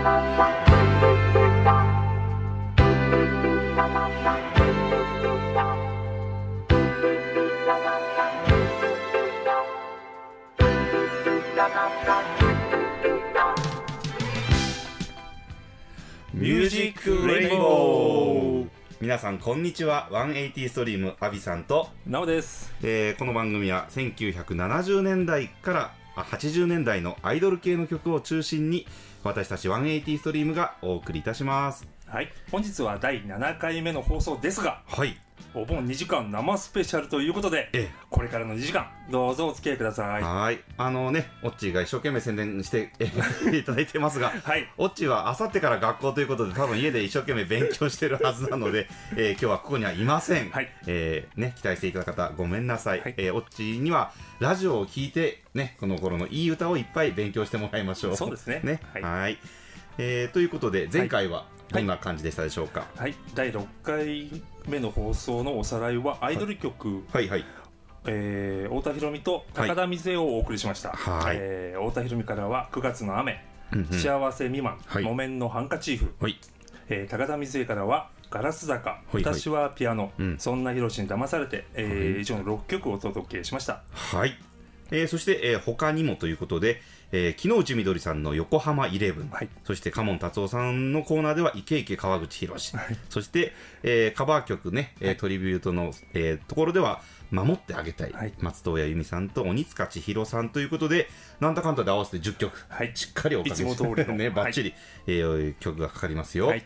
ミュージックレインボー皆さんこんにちは。180ストリームアビさんと、なおです。えーこの番組は1970年代からあ80年代のアイドル系の曲を中心に私たち180ストリームがお送りいたしますはい。本日は第7回目の放送ですが、はいお盆2時間生スペシャルということで、えこれからの2時間、どうぞお付き合いください。はい。あのねオッチーが一生懸命宣伝してえ いただいてますがい。オッチーはあさってから学校ということで多分家で一生懸命勉強してるはずなので、えー今日はここにはいません、はい。えーね、期待していただいた方ごめんなさい、はい。えーオッチーにはラジオを聞いて、ね、この頃のいい歌をいっぱい勉強してもらいましょう。そうですね。ね。はい。はい。えーということで前回はどんな感じでしたでしょうか、はい。第6回目の放送のおさらいは、アイドル曲、はい、はい。えー太田裕美と高田水江をお送りしました。はい。えー太田裕美からは、9月の雨、うんうん。幸せ未満、はい。木綿のハンカチーフ、はい。えー高田水江からはガラス坂、いはい。私はピアノ、うん。そんなヒロシに騙されて、えーはい。以上の6曲をお届けしました。はい、えーそして、えー他にもということで、えー、木之内みどりさんの横浜イレブン、はい。そしてカモン達夫さんのコーナーではイケイケ川口博士、そして、えーカバー曲ね、えートリビュートの、えーところでは守ってあげたい、はい。松任谷由実さんと鬼塚千尋さんということでなんだかんだで合わせて10曲はい。しっかりおかけしてねバッチリ、えー曲がかかりますよ、はい。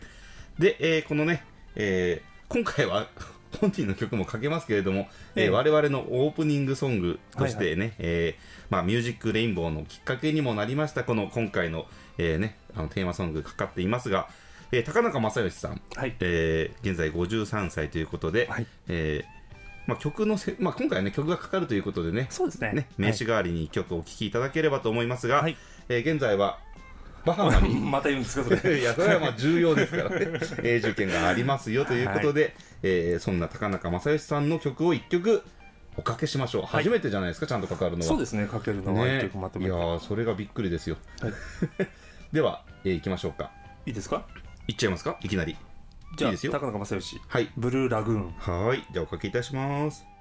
で、えーこのね、えー今回は 本人の曲もかけますけれども、えーええ。我々のオープニングソングとしてね、えーまあ、ミュージックレインボーのきっかけにもなりました、この今回の,、えーね、あのテーマソングかかっていますが、えー高中正義さん、はい。えー現在53歳ということで、はいえーまあ、曲のせ、まあ、今回はね曲がかかるということでねそうですね。ね名刺代わりに曲をお聴きいただければと思いますが、はいえー現在はバハマに また言うんですか、それ。いや、それはまあ重要ですからね。永住権がありますよということで、えーそんな高中正義さんの曲を一曲おかけしましょう。はい初めてじゃないですか、ちゃんとかかるのは。そうですね、かけるのは一ね曲まとめて。いやー、それがびっくりですよ。はい では、えー行きましょうか。いいですか？いっちゃいますか？いきなり。じゃあ、いいですよ高中正義、はい。ブルーラグーン。はーい。じゃあおかけいたします。「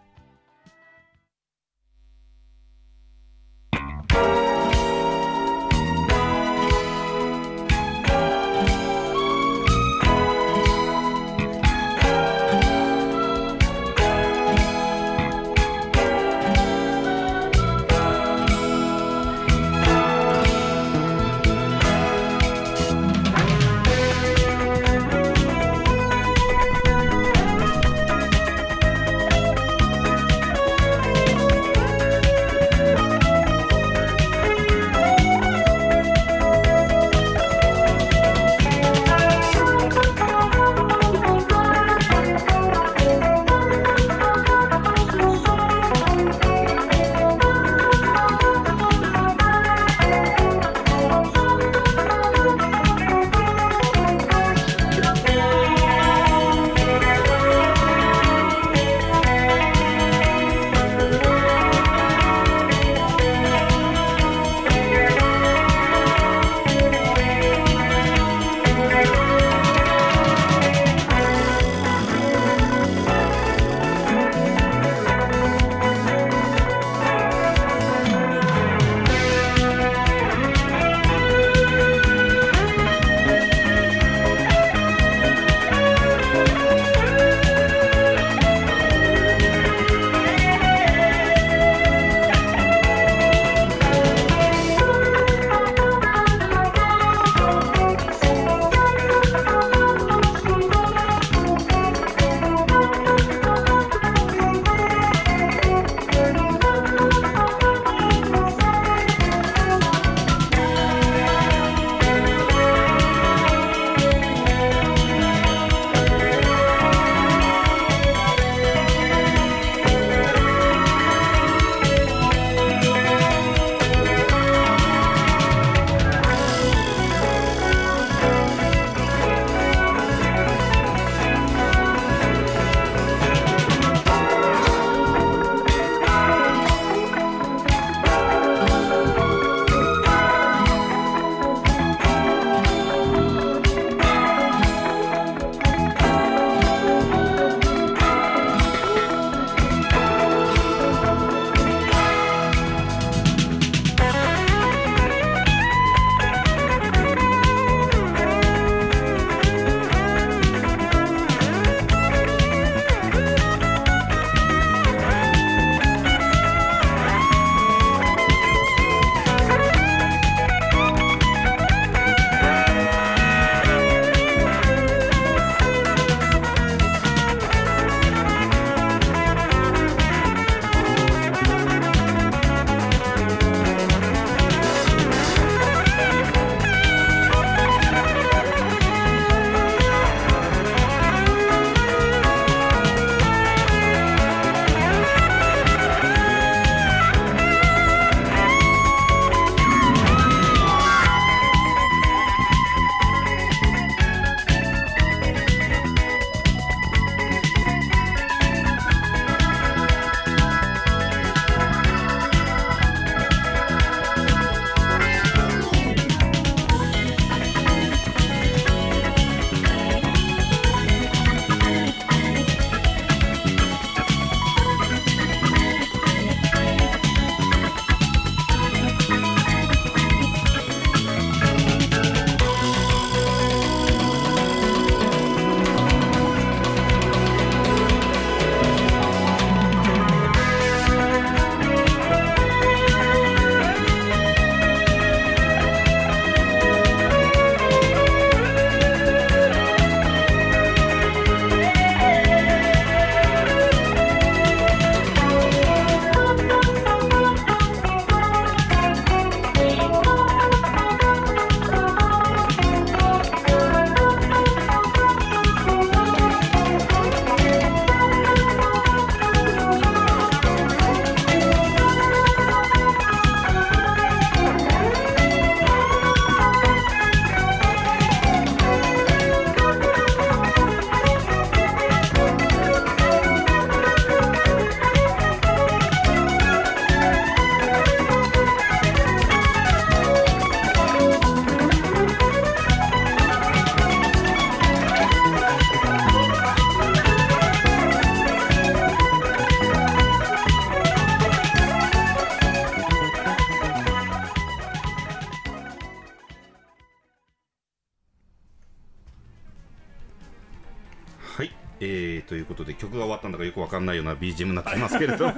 くわかんないような BGM になっていますけれども。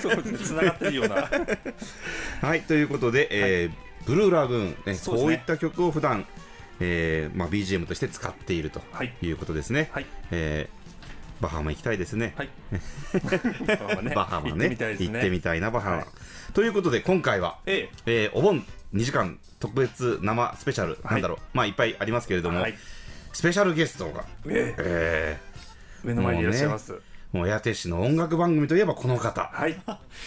そうですね。つながってるような。はいということで、えーブルーラグーン、ねね。こういった曲を普段、えーまあ BGM として使っているとはい。いうことですね、はい。えーバハマ行きたいですね。はい。バハマね。バハマね。行ってみたいですね。行ってみたいなバハマ、はい。ということで今回は、ええ。ーお盆2時間特別生スペシャル、はい。なんだろう。まあいっぱいありますけれども、はい。スペシャルゲストが、ええ。目の前にいらっしゃいます、ーもう八手市の音楽番組といえばこの方、はい。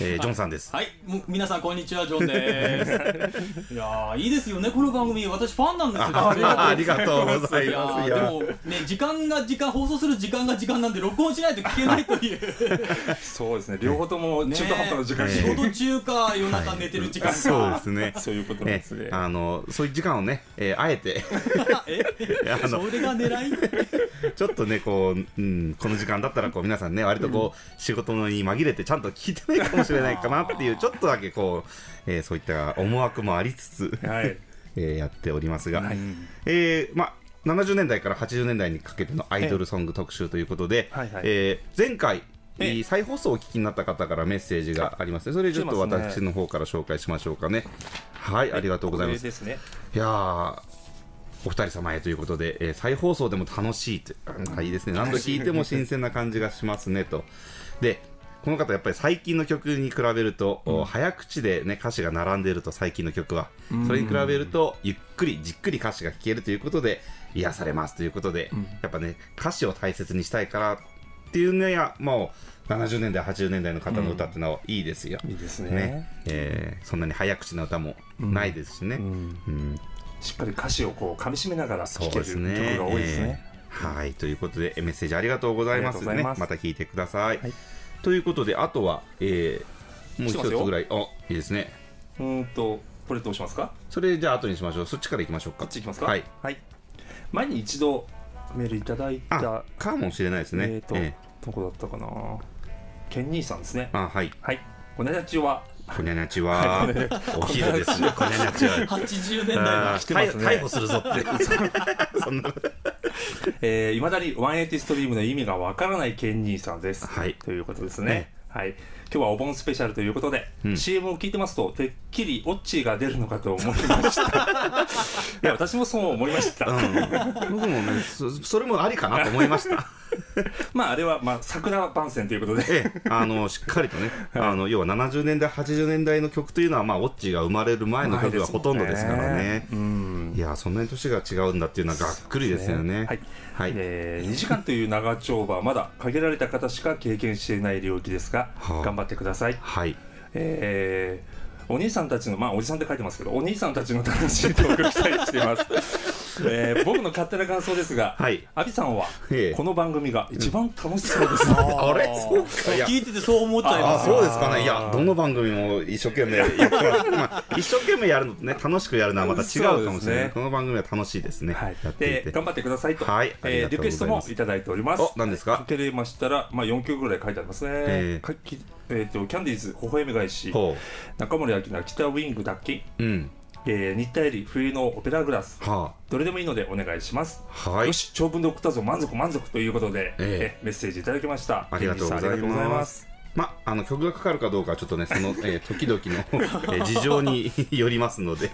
えージョンさんです。はい、もう皆さんこんにちは、ジョンです。いやー、いいですよね、この番組、私ファンなんですよ。あありがとうございます。いやーでもね、時間が時間、放送する時間が時間なんで、録音しないと聞けないという。そうですね。両方とも中途半端な時間。に、ね。仕事中か、夜中寝てる時間か。そうですね。そういうことなんねですね、あのそういう時間をね、えーあえて。え？あのそれが狙い？ちょっとねこう、うん、この時間だったらこう皆さんね割とこう、仕事に紛れてちゃんと聞いてないかもしれないかなっていうちょっとだけこう、えーそういった思惑もありつつ、はい。えーやっておりますが、はい。えーまあ70年代から80年代にかけてのアイドルソング特集ということで、はいはい。えー前回、ええ。再放送をお聞きになった方からメッセージがありますね。それちょっと私の方から紹介しましょうかね。はい、ありがとうございます。ね。いやーお二人様へということで、えー再放送でも楽しいと、あいいですね、何度聴いても新鮮な感じがしますねと。でこの方、やっぱり最近の曲に比べると、お早口で、ね、歌詞が並んでいると、最近の曲は、それに比べると、ゆっくり、じっくり歌詞が聴けるということで、癒されますということで、やっぱね、歌詞を大切にしたいからっていうのや、もう70年代、80年代の方の歌ってのはいいですよ。いいですね。ね。えーそんなに早口な歌もないですしね。うん。うんしっかり歌詞をこう噛み締めながらそう聴ける曲。が多いですね、えーはい、ということで、メッセージありがとうございますね。また聞いてください。はいということで、あとは、えーもう一つぐらい、あいいですね。うーんとこれどうしますか？それじゃあ後にしましょう。そっちから行きましょうか。こっちいきますか？はい。前に一度メールいただいあた、かもしれないですね。えーと、えどこだったかな？ケンニーさんですねーあ、はい。はいこんにちはこにゃにゃちは、お昼ですね。こにゃにゃちは。80年代あのー来てますね逮捕するぞって。そんな。えー、いまだに180ストリームの意味がわからないケンニーさんです。はいということですね。ねはい。今日はお盆スペシャルということで、うん CM を聞いてますと、てっきりオッチーが出るのかと思いました。いや、私もそう思いました。うん、僕もねそ、それもありかなと思いました。まあ、あれは、まあ、桜番宣ということで、ええ、あのしっかりとね、あの要は70年代、80年代の曲というのは、まあ、オッチーが生まれる前の曲がほとんどですからね。うん。いや、そんなに年が違うんだっていうのはがっくりですよね。はい。はいえー、2時間という長丁場はまだ限られた方しか経験していない領域ですが、はあ頑張ってください。はい。えーお兄さんたちの、まあ、おじさんって書いてますけど、お兄さんたちの楽しいトークを期待しています。えー僕の勝手な感想ですが、はい。アビさんはええ。この番組が一番楽しそうです。あれ？そう聞いててそう思っちゃいあますよ。そうですかね、いや、どの番組も一生懸命 やってます、まあ、一生懸命やるのとね、楽しくやるのはまた違うかもしれない、ね。この番組は楽しいですね、はい。や、っていて。で頑張ってくださいと、はい。えーリクエストもいただいております。お何ですか？かけれましたら、まあ、4曲ぐらい書いてありますね。ええ。かきえー、とキャンディーズ、微笑み返し、ほ中森明菜、北ウィング脱菌、う、うん、えー、新田エリ、冬のオペラグラス、はどれでもいいのでお願いします。あ、はい。よ、し、長文で送ったぞ、満足満足ということで、ええ。メッセージいただきました。ありがとうございまます。す。まあ、あの曲がかかるかどうかはちょっとね、その、えー時々の、えー事情に よりますので、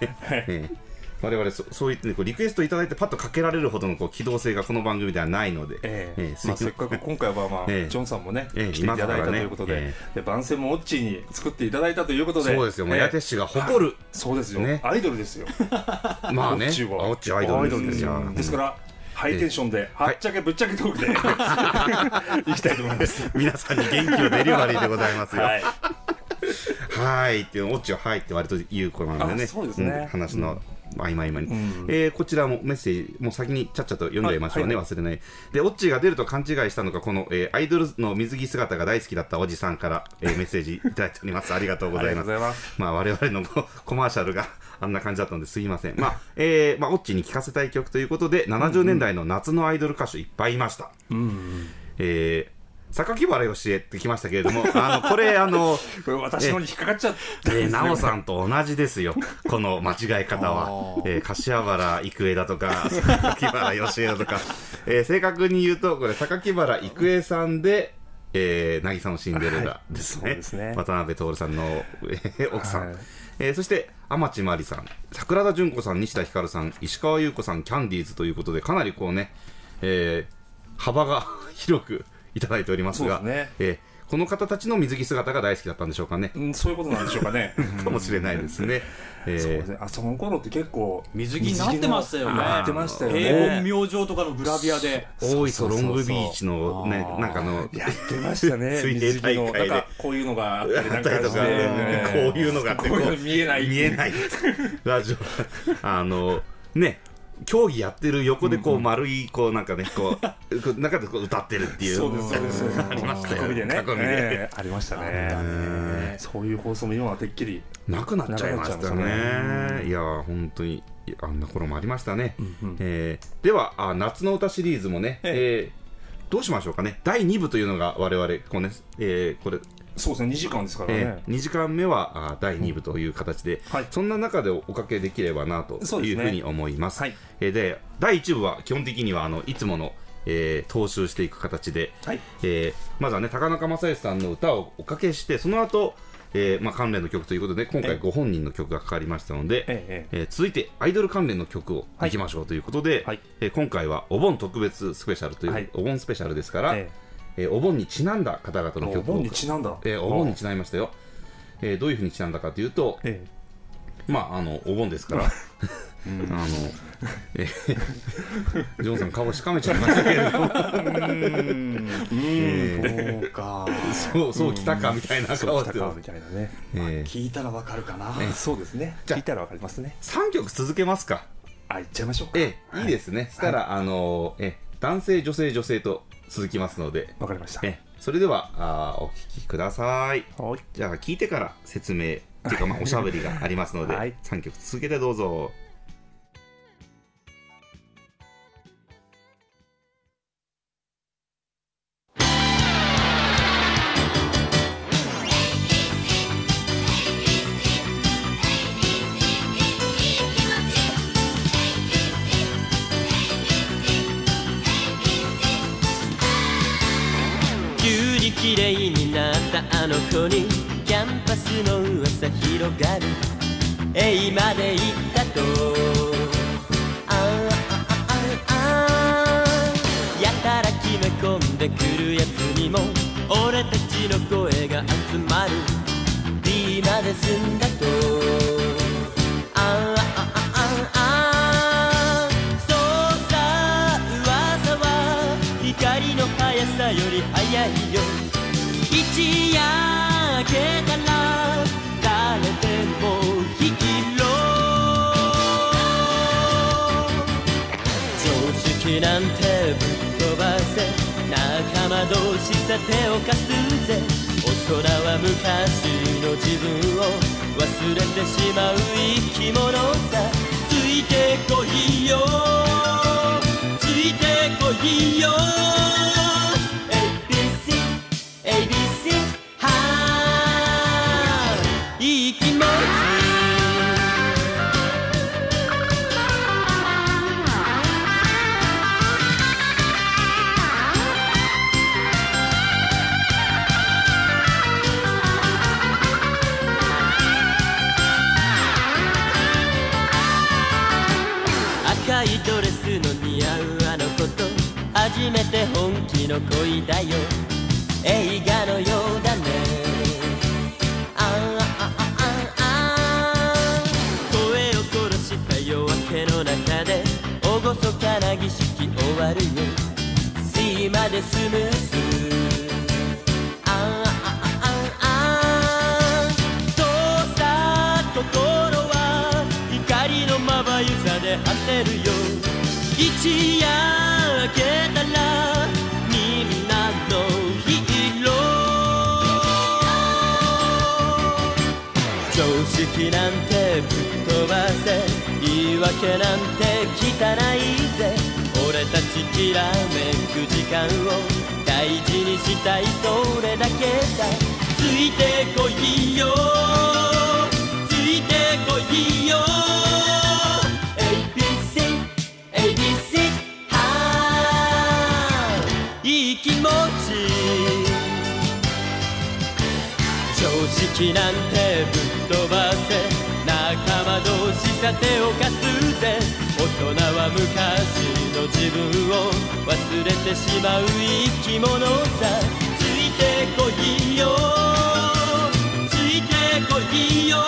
えー我々そそういって、ね、こうリクエストいただいてパッとかけられるほどのこう機動性がこの番組ではないので、ええ。ええすいまあ、せっかく今回は、まあええ。ジョンさんもね、ええ来ていただいたということで,、えで番宣もオッチーに作っていただいたということでそうですよ、もうええ八手市が誇る、そうですよ、ね。アイドルですよ。まあね、オッチーは。あオッチーアイドルですですからハイテンションで、はっちゃけぶっちゃけトークで、い、きたいと思います。皆さんに元気をデリバリーでございますよ。は、はい。いっていうの、オッチははいって割と言う子なんでね、あそうですね。ん。話の合間合間に、んえーこちらもメッセージ、もう先にちゃっちゃと読んじゃいましょうね、はい忘れない。で、オッチが出ると勘違いしたのが、この、えーアイドルの水着姿が大好きだったおじさんから、えー メッセージいただいております。ありがとうございます。まあ、我々のココマーシャルが あんな感じだったのですいません。まあ、えーまあ、オッチに聴かせたい曲ということで、70年代の夏のアイドル歌手いっぱいいました。えー榊原芳恵ってきましたけれども、あの、これ、あの、これ私のに引っかかっちゃったえー、なおさんと同じですよ。この間違い方は。えー、柏原郁恵だとか、榊原芳恵だとか、えー正確に言うとこれ榊原郁恵さんで「えー、渚のシンデレラ」ですね,、はいすね。渡辺徹さんの、えー奥さん、はい。えーそして天地真理さん。桜田淳子さん西田ひかるさん石川優子さんキャンディーズということでかなりこうね、えー幅が 広くいただいておりますがね。えーこの方たちの水着姿が大好きだったんでしょうかね、うんそういうことなんでしょうかね。かもしれないですね。えーそうですね。あその頃って結構水着になってましたよね。なってましたよ平ね凡明星とかのグラビアで。大磯ロングビーチのねなんかあのやってましたね 水泳大会で。こういうのがあったりなんかして。あったりとか、ねこういうのがあってこういうの見えない見えない。ラジオあのね競技やってる横でこう丸いこうなんかねこう 中でこう歌ってるっていう。そうですそうです。ありましたよ。囲みでね囲みでええ。ありましたね。ね。そういう放送も今はてっきりなくなっちゃいましたね。いや本当にあんな頃もありましたね、うんえーではあ夏の歌シリーズもね、えーどうしましょうかね。第2部というのが我々こうね、えーこれそうですね2時間ですからえねー、2時間目はあ第2部という形で、はい。そんな中でおかけできればなというふうに思います。はいえーで第1部は基本的にはあのいつもの、えー踏襲していく形で、はい。えーまずはね高中正義さんの歌をおかけしてその後、えーまあ関連の曲ということで今回えご本人の曲がかかりましたので、えええー続いてアイドル関連の曲をいきましょうということで、はい。えー今回はお盆特別スペシャルという、はい。お盆スペシャルですから、ええーお盆にちなんだ方々えおの曲を盆にちなんだ。えーお盆にちなみましたよ、えーどういうふうにちなんだかというと、えまああのお盆ですから、あの、えージョンさん顔しかめちゃいましたけれども。えそうか。ーそうそうきたかみたいな顔してみたいなね。えー。聞いたらわかるかな。そうですね。じゃあ聞いたらわかりますね。3曲続けますか。あ行っちゃいましょうか。えーいいですね、したら、あのえー男性女性女性と続きますので、わかりました。えーそれではあーお聞きください。はい。じゃあ聞いてから説明っていうかまあおしゃべりがありますので、はい。3曲続けてどうぞ綺麗になったあの子にキャンパスの噂広がる。A まで行ったと。あああああやたら決め込んでくるやつにも俺たちの声が集まる。D まで済んだと。同士さ手を貸すぜ。大人は昔の自分を忘れてしまう生き物さ。ついてこいよ。ついてこいよ。初めて本気の恋だよ。映画のようだね。ああああああ。声を殺した夜明けの中で厳かな儀式終わるよ。C までスムーズ。あああああ。あそうさ心は光のまばゆさで果てるよ。一夜。口なんてぶっ飛ばせ言い訳なんて汚いぜ。俺たちきらめく時間を大事にしたいそれだけさ。ついてこいよ。ついてこいよ。ABC ABC はい。い気持ち。常識なんてぶ飛ばせ仲間同士さ手を貸すぜ。大人は昔の自分を忘れてしまう生き物さ。ついてこいよ。ついてこいよ。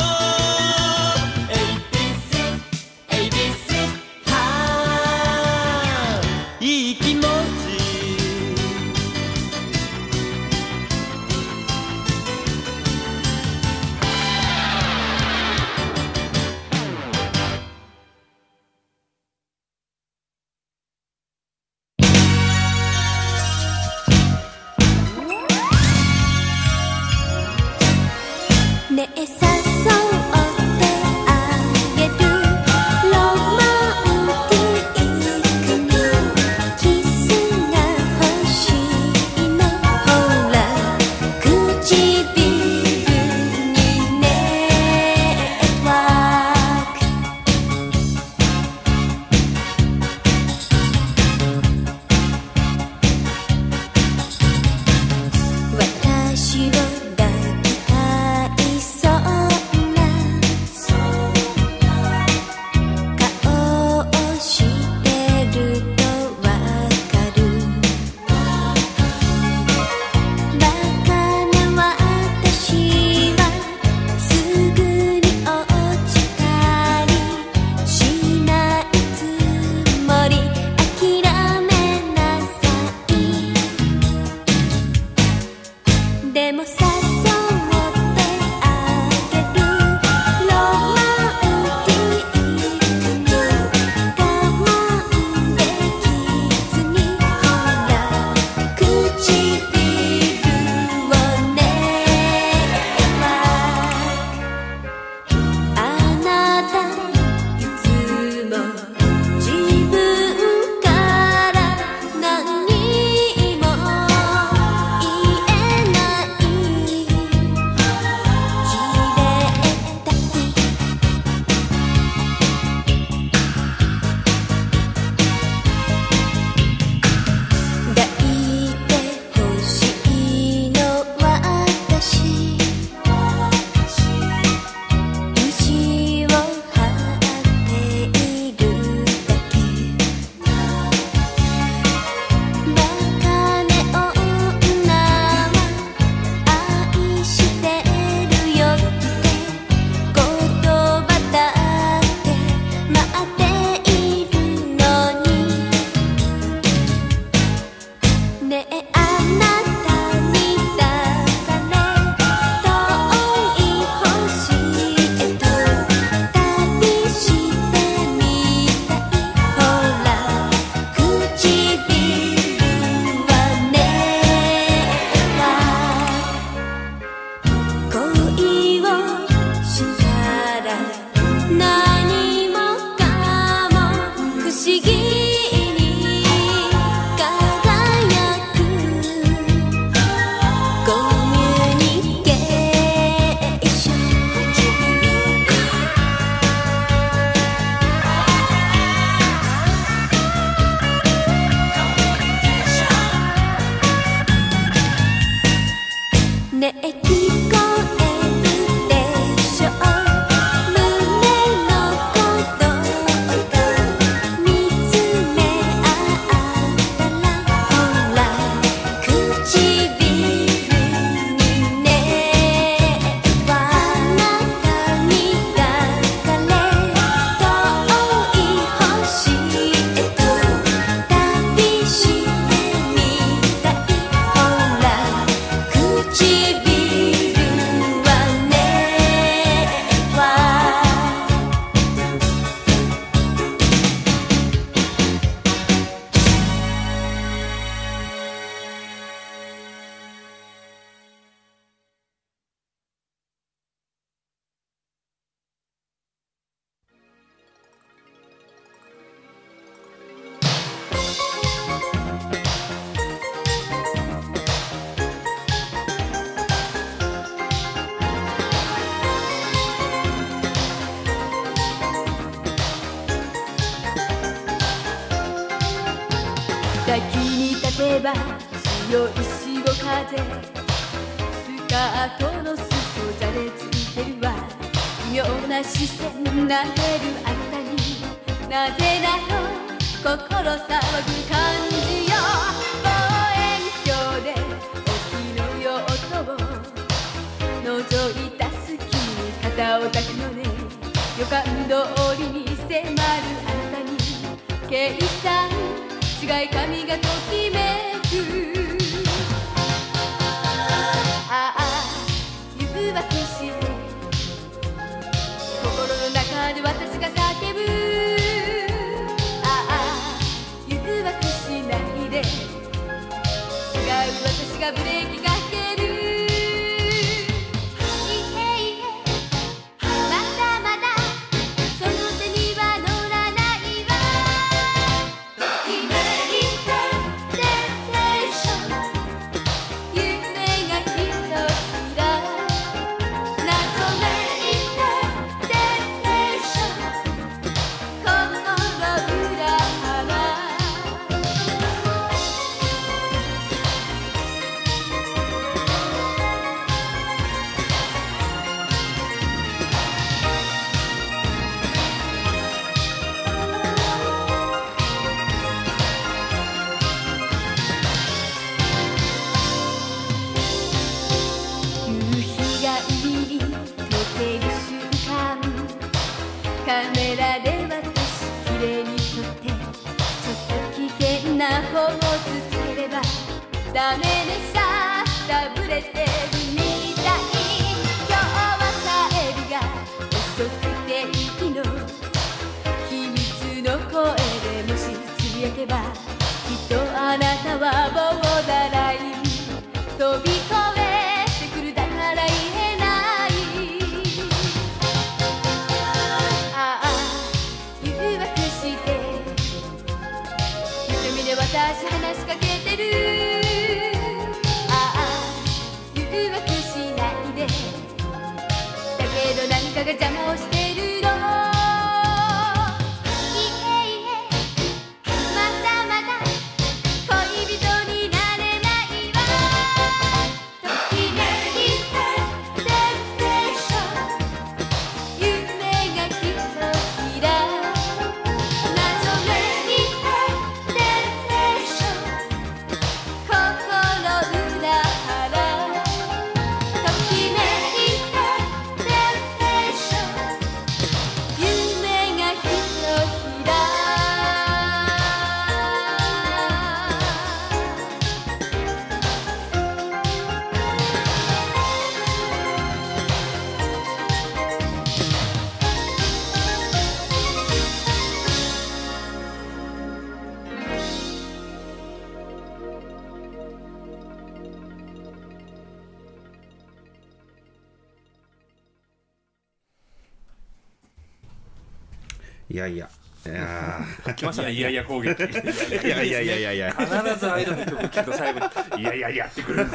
やいや攻撃。ーいやいやいやいやいや。必ずアイドルの曲聴くと最後にいやいやいやってくる。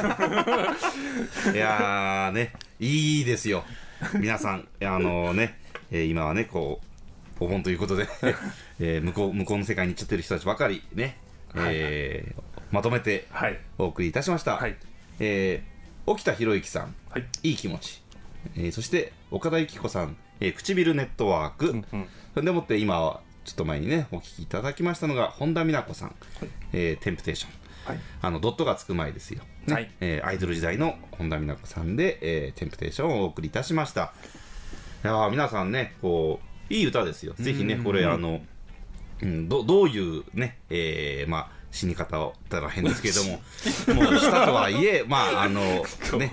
いやーねいいですよ。皆さんあのね、えー今はねこうお盆ということで、えー向こう向こうの世界に行っちゃってる人たちばかりね、えーまとめてはい。お送りいたしました、はい。えー沖田博之さんはい。いい気持ち、えーそして岡田由紀子さん、えー唇ネットワーク、うん。それでもって今はちょっと前にねお聞きいただきましたのが本田美奈子さん、えーテンプテーションはい。あのドットがつく前ですよ、ね。はい。えーアイドル時代の本田美奈子さんで、えーテンプテーションをお送りいたしました。いやー皆さんねこういい歌ですよ。ぜひねこれあの、うん、どどういうね、えーまあ死に方をったら変ですけれども もうしたとはいえまああのね。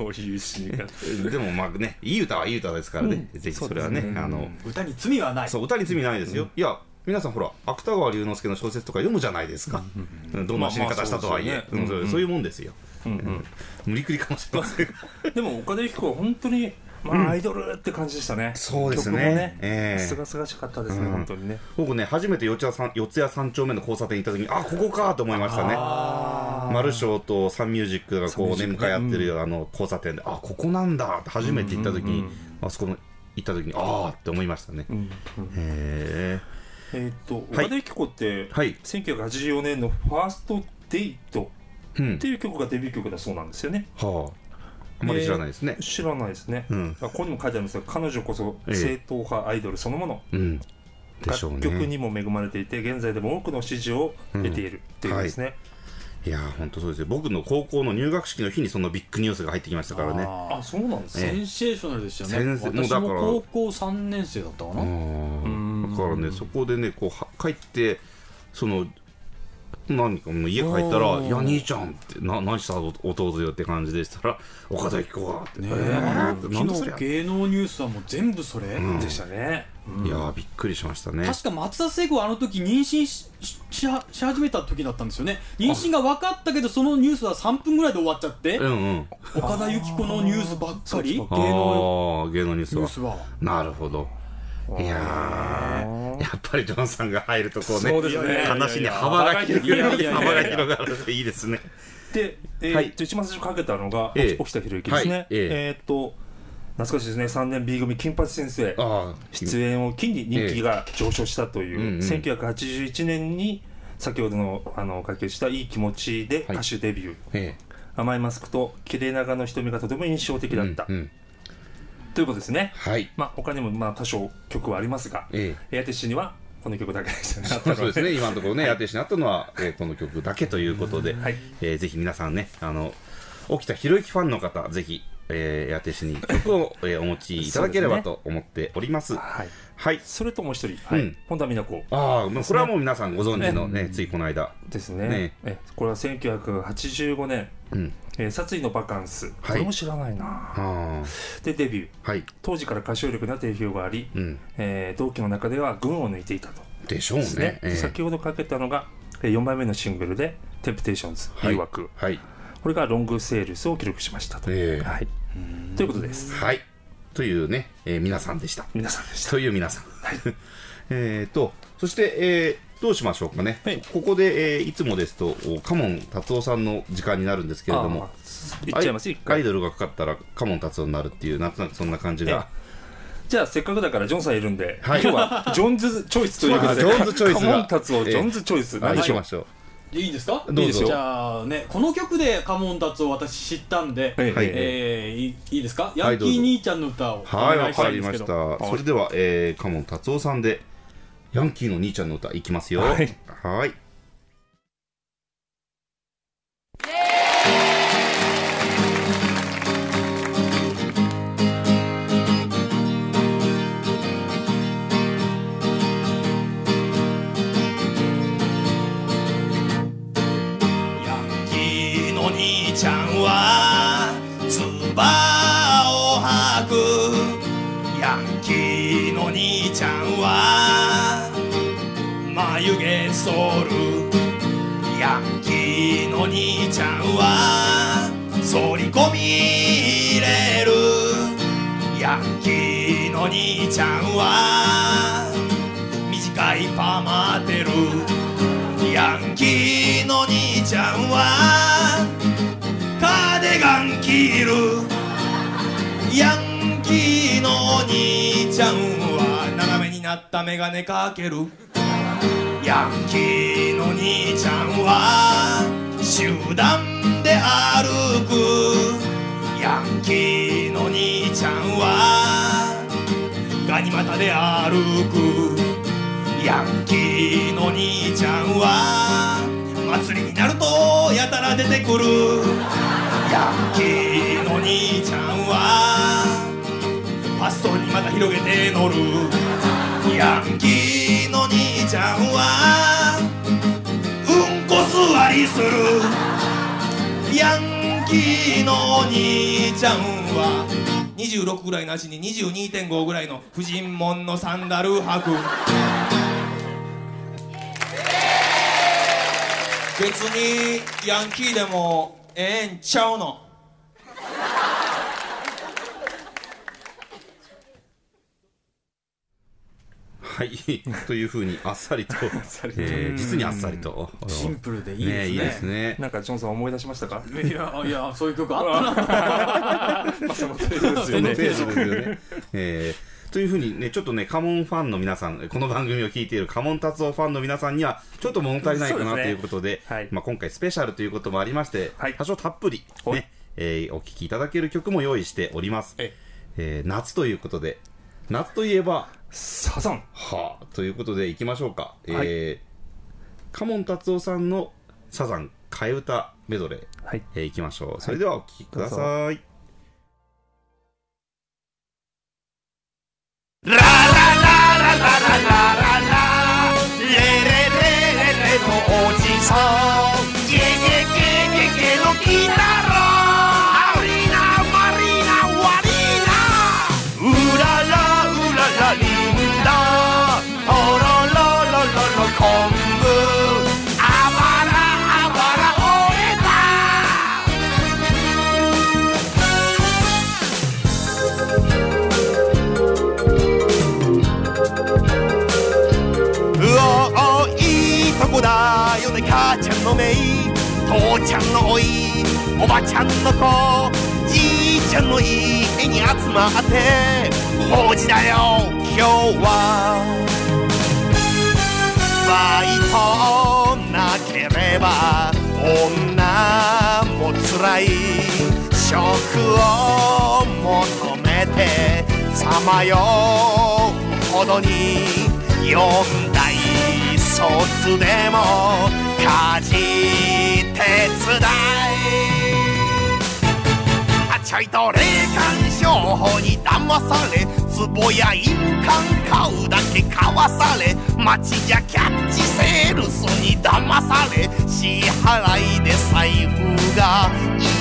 でもまあねいい歌はいい歌ですからね、ぜひそれはねあの歌に罪はない。そう歌に罪ないですよ、いや皆さんほら芥川龍之介の小説とか読むじゃないですか、うんどんな死に方したとはいえ、まあまあそうね。うんそういうもんですよ、うん無理くりかもしれません でも岡田由紀子は本当にまあアイドルって感じでしたね。そうですね。ね。ええ。すがすがしかったですねうん本当にね。僕ね初めて四谷三四谷三丁目の交差点に行った時にあここかと思いましたね。マルショーとサンミュージックがこうね向かい合ってるあの交差点で、あここなんだって初めて行った時に、あそこの行った時にああって思いましたね、うんうんへええーっとはい。岡田由紀子ってはい。1984年の「ファーストデイト」うん。っていう曲がデビュー曲だそうなんですよね。はあ。まり知らないですね。知らないですね、うん。ここにも書いてありますが彼女こそええ正統派アイドルそのもの、うん。でしょう楽曲ね。にも恵まれていて現在でも多くの支持を得ているっていうですね、い。やー、本当そうですよ。僕の高校の入学式の日にそのビッグニュースが入ってきましたからね。あそうなんですね、えセンセーショナルでしたよね。私も高校3年生だったかあな。ーだからね、そこでね、こうは帰って、その、何かもう家帰ったら「いや兄ちゃん」って「な何した弟よ」って感じでしたら「岡田由紀子が」って「ねえ。えあーのなんだそりゃ」時の芸能ニュースはもう全部それ、でしたね、いやーびっくりしましたね。確か松田聖子はあの時妊娠ししし始めた時だったんですよね。妊娠が分かったけどそのニュースは3分ぐらいで終わっちゃって、うんうん。岡田由紀子のニュースばっかり。ニあー芸能ニュースは。ュースは。なるほどいやーやっぱりジョンさんが入るとこうねね。話に幅が広がる。幅が広がるといいですね。で、えーはい。と一番最初かけたのが、ええ。沖田博之ですね、はい。ええ。ーっと懐かしいですね。3年 B 組金八先生。出演を機に人気が上昇したという、ええうん。うん1981年に先ほどのあの書きした「いい気持ち」で歌手デビュー、え甘いマスクと切れ長の瞳がとても印象的えだった、うんうんということですね。はい。まあ他にもまあ多少曲はありますがええ。エアティッシュにはこの曲だけでしたねそうですね、今のところね、当てしにあったのは、えーこの曲だけということで、はい。えーぜひ皆さんね、あの沖田博之ファンの方、ぜひ、えー、当てしに曲を、えーお持ちいただければと思っております。はい。はい。それともう一人、はい。うん。本田美奈子。ああ、もうこれはもう皆ささんご存知のね、ついこの間。ですね。ね。えこれは1985年。うん。「えー殺意のバカンス」これも知らないな、あでデビュー。あ、はい。当時から歌唱力には定評があり、うん。えー同期の中では群を抜いていたと。でしょうね。ね。えー先ほどかけたのが4枚目のシングルで「 Temptation はい誘惑」はい。これがロングセールスを記録しましたと、ええ。はい、ということです。はい。というね、えー皆さんでした。皆さんでした。という皆さん。えーと、そして、えーどうしましょうかね。はい。ここで、えーいつもですと、おカモン達夫さんの時間になるんですけれども、あー言っちゃいます。一回アイドルがかかったらカモン達夫になるっていう、なんとなくそんな感じが。じゃあせっかくだからジョンさんいるんで、はい。今日はジョンズチョイスということで。ジョンズチョイスが。カモン達夫ジョンズチョイス、はい、何でしましょう。いいですか？どうぞ。いいですよ。じゃあねこの曲でカモン達を私知ったんで、はい。えーいいいいですか？ヤンキー兄ちゃんの歌をおはい、わ願いしたかりましいんですけど、た。それでは、えー、カモン達夫さんで、ヤンキーの兄ちゃんの歌いきますよ。はいはい。ちゃんは短いパーマ当てるヤンキーの兄ちゃんはカーデガン着る。ヤンキーの兄ちゃんは斜めになったメガネかける。ヤンキーの兄ちゃんは集団で歩く。ヤンキーの兄ちゃんはガニ股で歩く。ヤンキーの兄ちゃんは祭りになるとやたら出てくる。ヤンキーの兄ちゃんはパストにまた広げて乗る。ヤンキーの兄ちゃんはうんこ座りする。ヤンキーの兄ちゃんは26ぐらいの足に22.5ぐらいの婦人門のサンダル履く。別にヤンキーでもええんちゃうの？はい。というふうに、あっさりと、えー実にあっさりと。シンプルでいいですね。ねいいですね。なんかジョンさん思い出しましたか？いやいやそういう曲あったな。まあその程度ですよね。その程度ですよね。えーというふうにね、ちょっとね、カモンファンの皆さん、この番組を聞いているカモン達夫ファンの皆さんには、ちょっと物足りないかなということで、はい。まあ今回スペシャルということもありまして、はい。多少たっぷり、はい。ね、えーお聴きいただける曲も用意しております。え。えー夏ということで、夏といえば、サザンはあ、ということでいきましょうか。はいえーカモン達夫さんのサザン替え歌メドレー、はいえーいきましょう。それではお聴きください。ラララララララララレレレレレのおじさんゲゲゲゲゲのギタロいいとこだよね母ちゃんのめい父ちゃんのおいおばちゃんの子じいちゃんの家に集まって法事だよ今日は。バイトなければ女もつらい。食を求めてさまようほどに四大卒でも家事手伝い。あちょいと霊感商法に騙され壺や印鑑買うだけ買わされ街じゃキャッチセールスに騙され支払いで財布が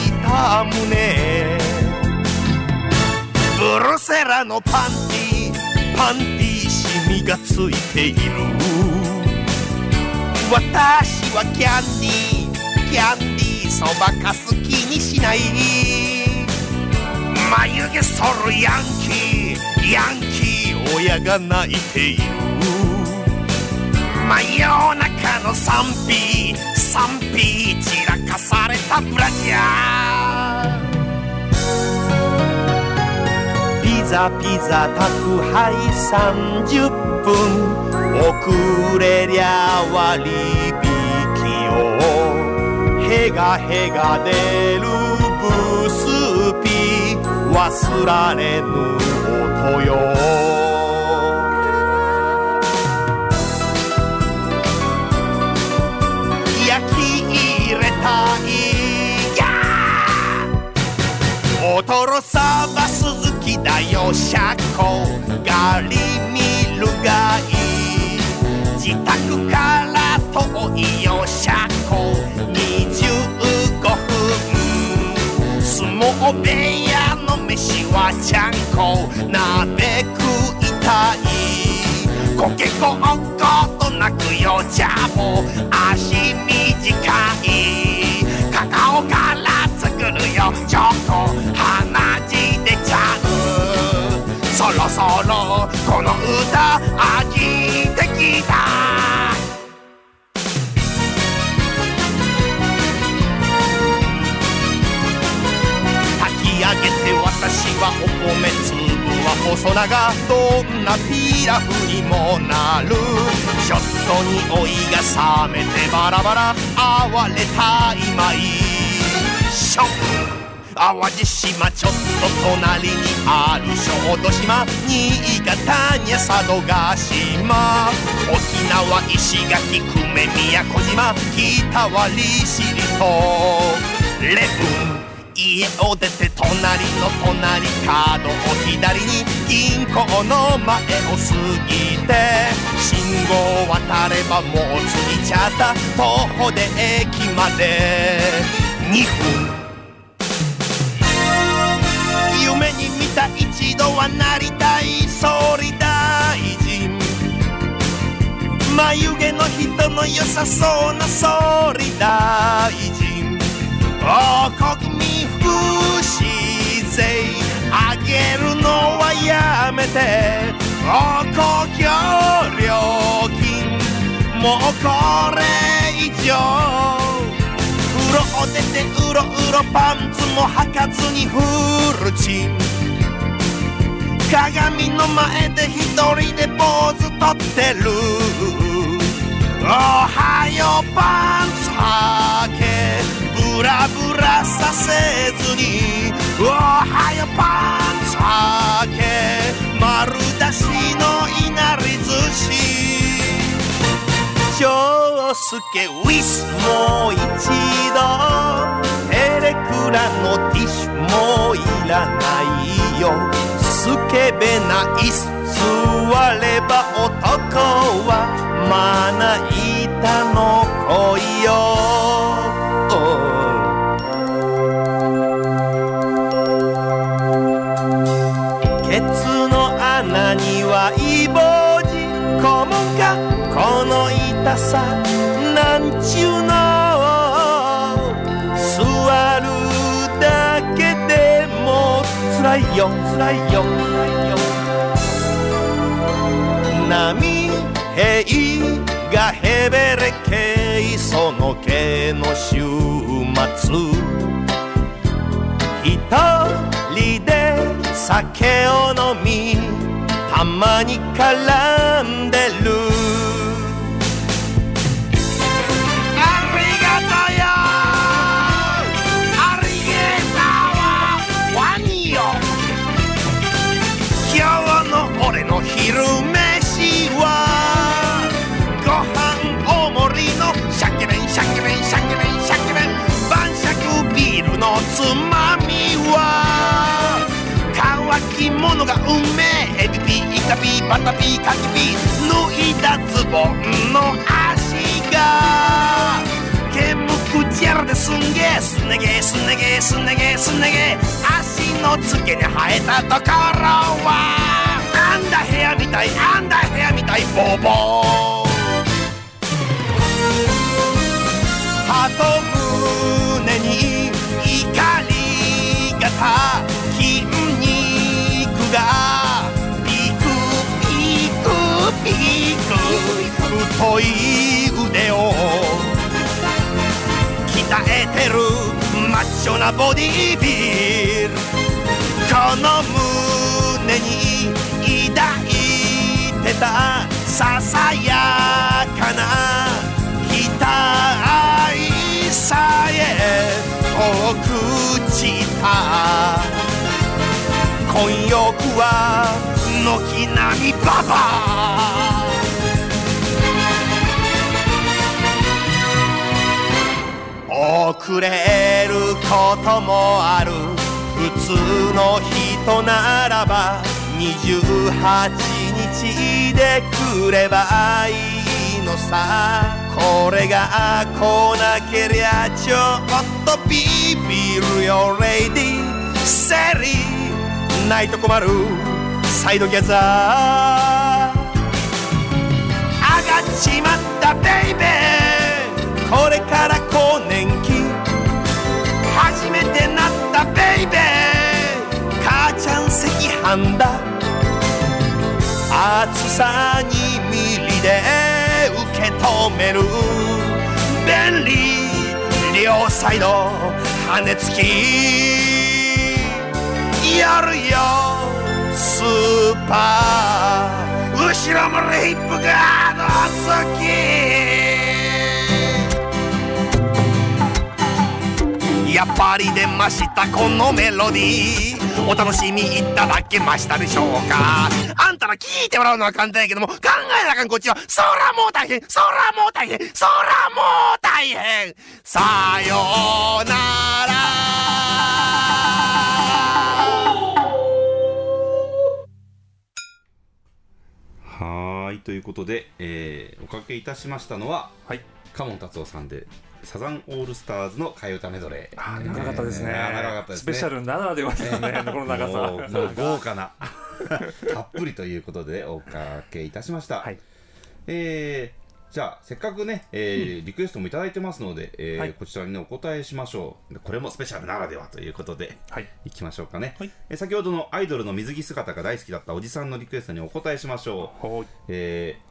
痛むね。ブルセラのパンティパンティシミがついている。私はキャンディーキャンディーそばかす気にしない。眉毛剃るヤンキーヤンキー親が泣いている。真夜中の賛否賛否散らかされたブラジャー。ピザピザ宅配30分。遅れりゃ割引を。へがへが出るブスピ忘られぬ音よ。焼き入れたいや。おとろさば鈴木だよ。車庫。ガリミルがいい。宅から遠いよ車庫25分相撲部屋の飯はちゃんこ鍋食いたいコケコッコと泣くよじゃも足短いカカオから作るよチョコ鼻血出ちゃうそろそろこの歌飽きてきた。はお米粒は細長どんなピラフにもなるちょっと匂いが冷めてバラバラ哀れたいまい。しょ淡路島ちょっと隣にある小豆島。新潟に佐渡島沖縄石垣久米宮古島。北は利尻と。礼文家を出て隣の隣角を左に銀行の前を過ぎて信号渡ればもう着いちゃった徒歩で駅まで。2分夢に見た一度はなりたい総理大臣。眉毛の人の良さそうな総理大臣。お国民福祉税上げるのはやめて。お公共料金もうこれ以上。風呂を出てうろうろパンツも履かずにフルチン。鏡の前で一人でポーズとってる。おはようパンツ。履けブラブラさせずにおはよパンツ開け丸出しのいなり寿司。長介ウィスもう一度。エレクラのティッシュもいらないよ。スケベな椅子座れば男はまな板の恋よ。つらいよ」「なみへいがへべれけいそのけのしゅうまつ」「ひとりでさけをのみたまにからんでる」昼飯はご飯大盛りのシャケメンシャケメンシャケメンシャケメン晩酌ビールのつまみは乾き物がうめえエビピーイカピーバタピーカキピー脱いだズボンの足が毛むくじゃらですんげえすねげえすねげえすねげえすねげえ足の付けに生えたところはあんだ部屋みたいあんだ部屋みたいボーボー。歯と胸に怒りがた筋肉がピクピクピク太い腕を鍛えてるマッチョなボディービル。この胸胸に抱いてたささやかな期待さえ遠く散った。混浴は軒並みババア。遅れることもある。普通の日人ならば28日で来ればいいのさ。これが来なけりゃちょっとビビるよレイディセリー。ないと困る。サイドギャザー。上がっちまったベイベー。これから更年期。初めてなったベイベー。赤飯だ暑さにミリで受け止める。便利両サイド羽根付き。やるよスーパー。後ろもリップガード付き。やっぱり出ましたこのメロディー。お楽しみいただけましたでしょうか？あんたら聞いてもらうのは簡単やけども考えなあかんこっちはそらもう大変そらもう大変そらもう大変。さようなら。はーい。ということで、えーおかけいたしましたのははい。カモン達夫さんでサザンオールスターズの替え歌メドレー。あー長かったですね,、えー長かったですね。スペシャルならではですね、この長さ。もう豪華な。たっぷりということでおかけいたしました、はい。えーじゃあせっかくね、えーリクエストもいただいてますので、えーはい。こちらにねお答えしましょう。でこれもスペシャルならではということではい。いきましょうかね、はい。えー先ほどのアイドルの水着姿が大好きだったおじさんのリクエストにお答えしましょう、ほい。えー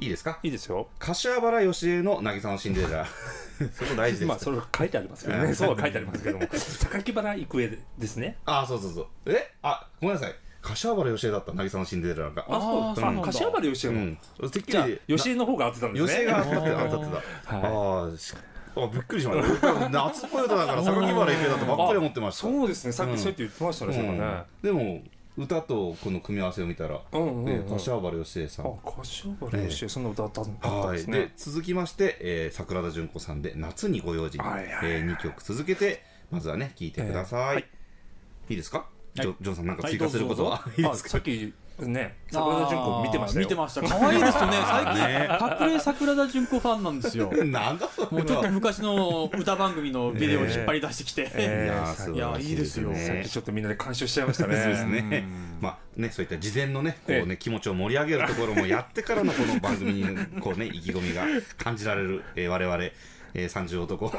いいですか？いいですよ。柏原芳恵の渚のシンデレラ。そこ大事です、まあそれは書いてありますけどね。そうは 書いてありますけども。榊原郁恵ですね。あそうそうそう。え？あごめんなさい。柏原芳恵だった渚のシンデレラが。あそうあーそうなんだ。柏原芳恵も、うん。てっきり吉江の方が合ってたんですね。芳恵が当たってた。当てた、はい。ああしあびっくりしました。俺夏っぽい歌だから榊原郁恵だとばっかり思ってました。そうですね。さっうんきそうやって言ってましたね、そうかね。でも歌とこの組み合わせを見たら、うんうんうん。ね柏原芳恵さん。あ柏原芳恵そんな歌あったんはい、でですね。続きまして、えー桜田淳子さんで「夏にご用心」はいはいはいえ2曲続けてまずはね聴いてください、えーはい。いいですか、ジはい。ョジョンさんなんかはい追加することは、い、いですか？あさっきね桜田淳子見てましたよ。見てました。可愛いですよね。最近ね。隠れ桜田純子ファンなんですよ。なんだそもうちょっと昔の歌番組のビデオを引っ張り出してきて、えーいやいやいいですよ。さっきちょっとみんなで監修しちゃいましたね。そうですね。まあね、そういった事前のね、こうえね、気持ちを盛り上げるところもやってからのこの番組に、こうね、意気込みが感じられる、えー我々、えー、30男、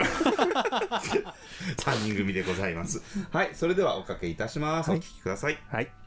3人組でございます。はい、それではおかけいたします。お聞きください。はい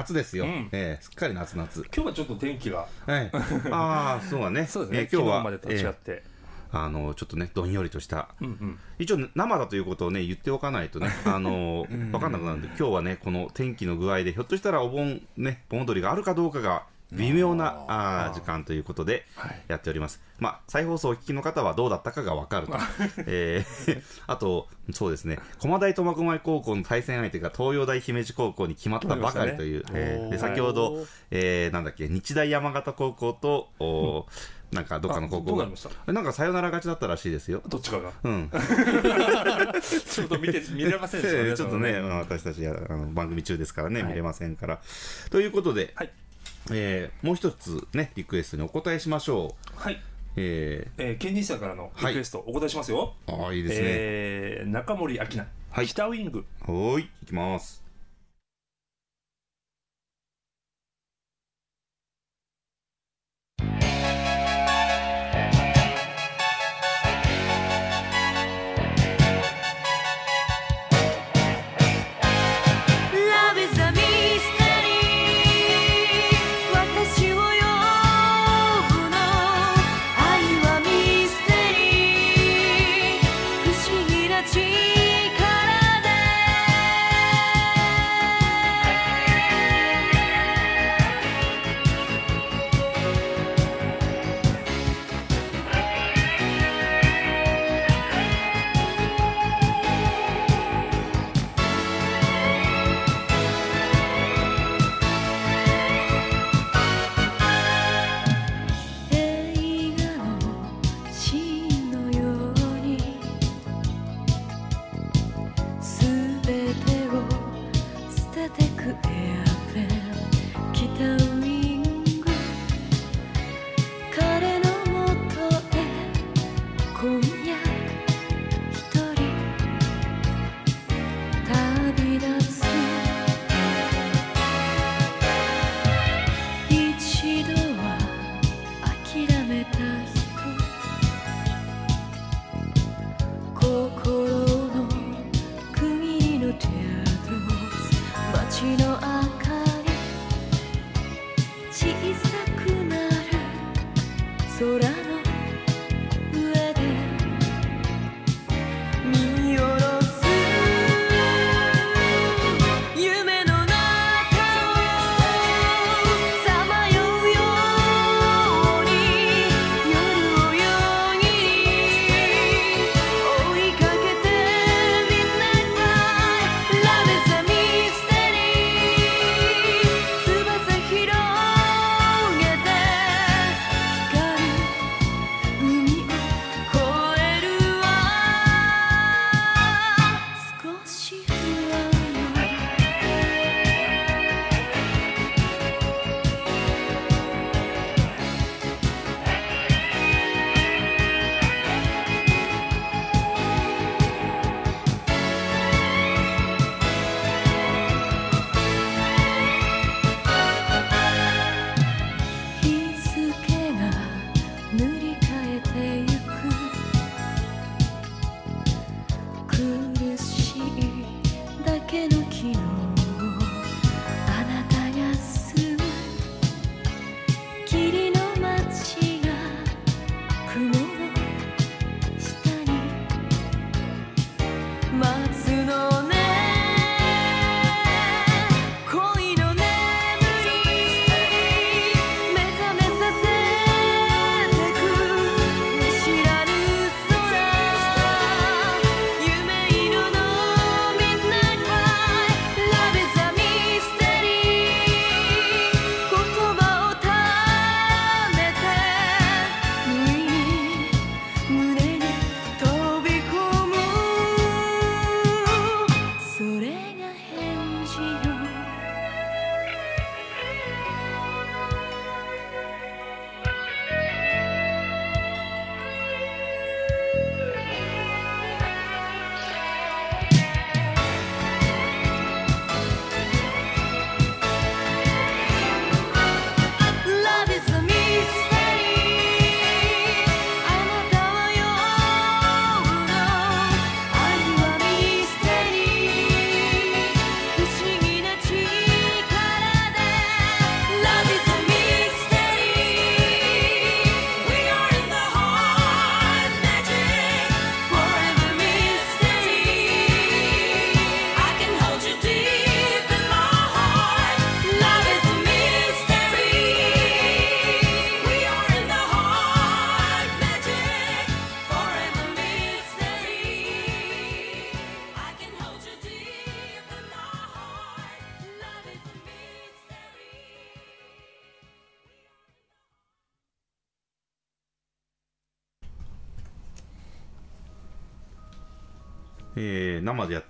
夏ですよ、うん。ええすっかり夏夏今日はちょっと天気が。はい ああそうだね。そうですね、ええ今日はまでと違って、ええ。あのちょっとねどんよりとした。うんうん。一応生だということをね言っておかないとね あの分かんなくなるんで今日はねこの天気の具合でひょっとしたらお盆ね盆踊りがあるかどうかが微妙なあー。時間ということではい。やっております、まあ再放送をお聞きの方はどうだったかが分かると、えー あとそうですね。駒大苫小牧高校の対戦相手が東洋大姫路高校に決まったばかりという、えーで先ほど、えーなんだっけ日大山形高校と、おなんかどっかの高校があどうなりました？なんかサヨナラ勝ちだったらしいですよ。どっちかが？うん。ちょっと見て見れませんでしたね。ええちょっとね、そのまあ私たちやあの番組中ですからね、はい。見れませんから。ということで、はいえーもう一つね、リクエストにお答えしましょう。はいええー、ケンニーさんからのリクエスト、お答えしますよ。ー、ああ、いいですね。えー、中森明菜、はい北ウイング。はーい、いきます。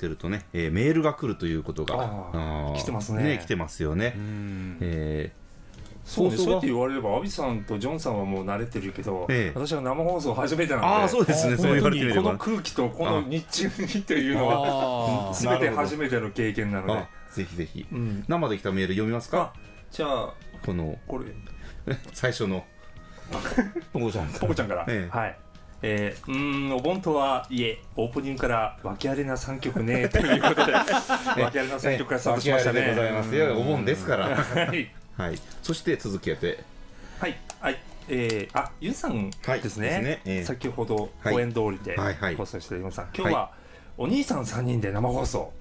ってるとね、えーメールが来るということが来てますね。来てますよね、えそうね、そうやって言われれば、アビさんとジョンさんはもう慣れてるけど、ええ。私は生放送初めてなんで、ああそうですね。そう言われてこの空気とこの日中にというのは、あすべ て初めての経験なので。あ、ぜひぜひ、うん。生で来たメール読みますか？じゃあ、このこれ、最初の。ポコちゃんポコちゃんから、ええ。はい。えー、うーん、お盆とはいえ、オープニングから訳ありな3曲ね、ということで、訳ありな3曲からスタートしましたね。でございますよ。お盆ですから。はい。はい。そして続けて。はい、はい、えー、あ、ゆうさんはいですね。ですね。えー。先ほどはい。公演通りではいはい。放送していました。今日は、お兄さん3人で生放送。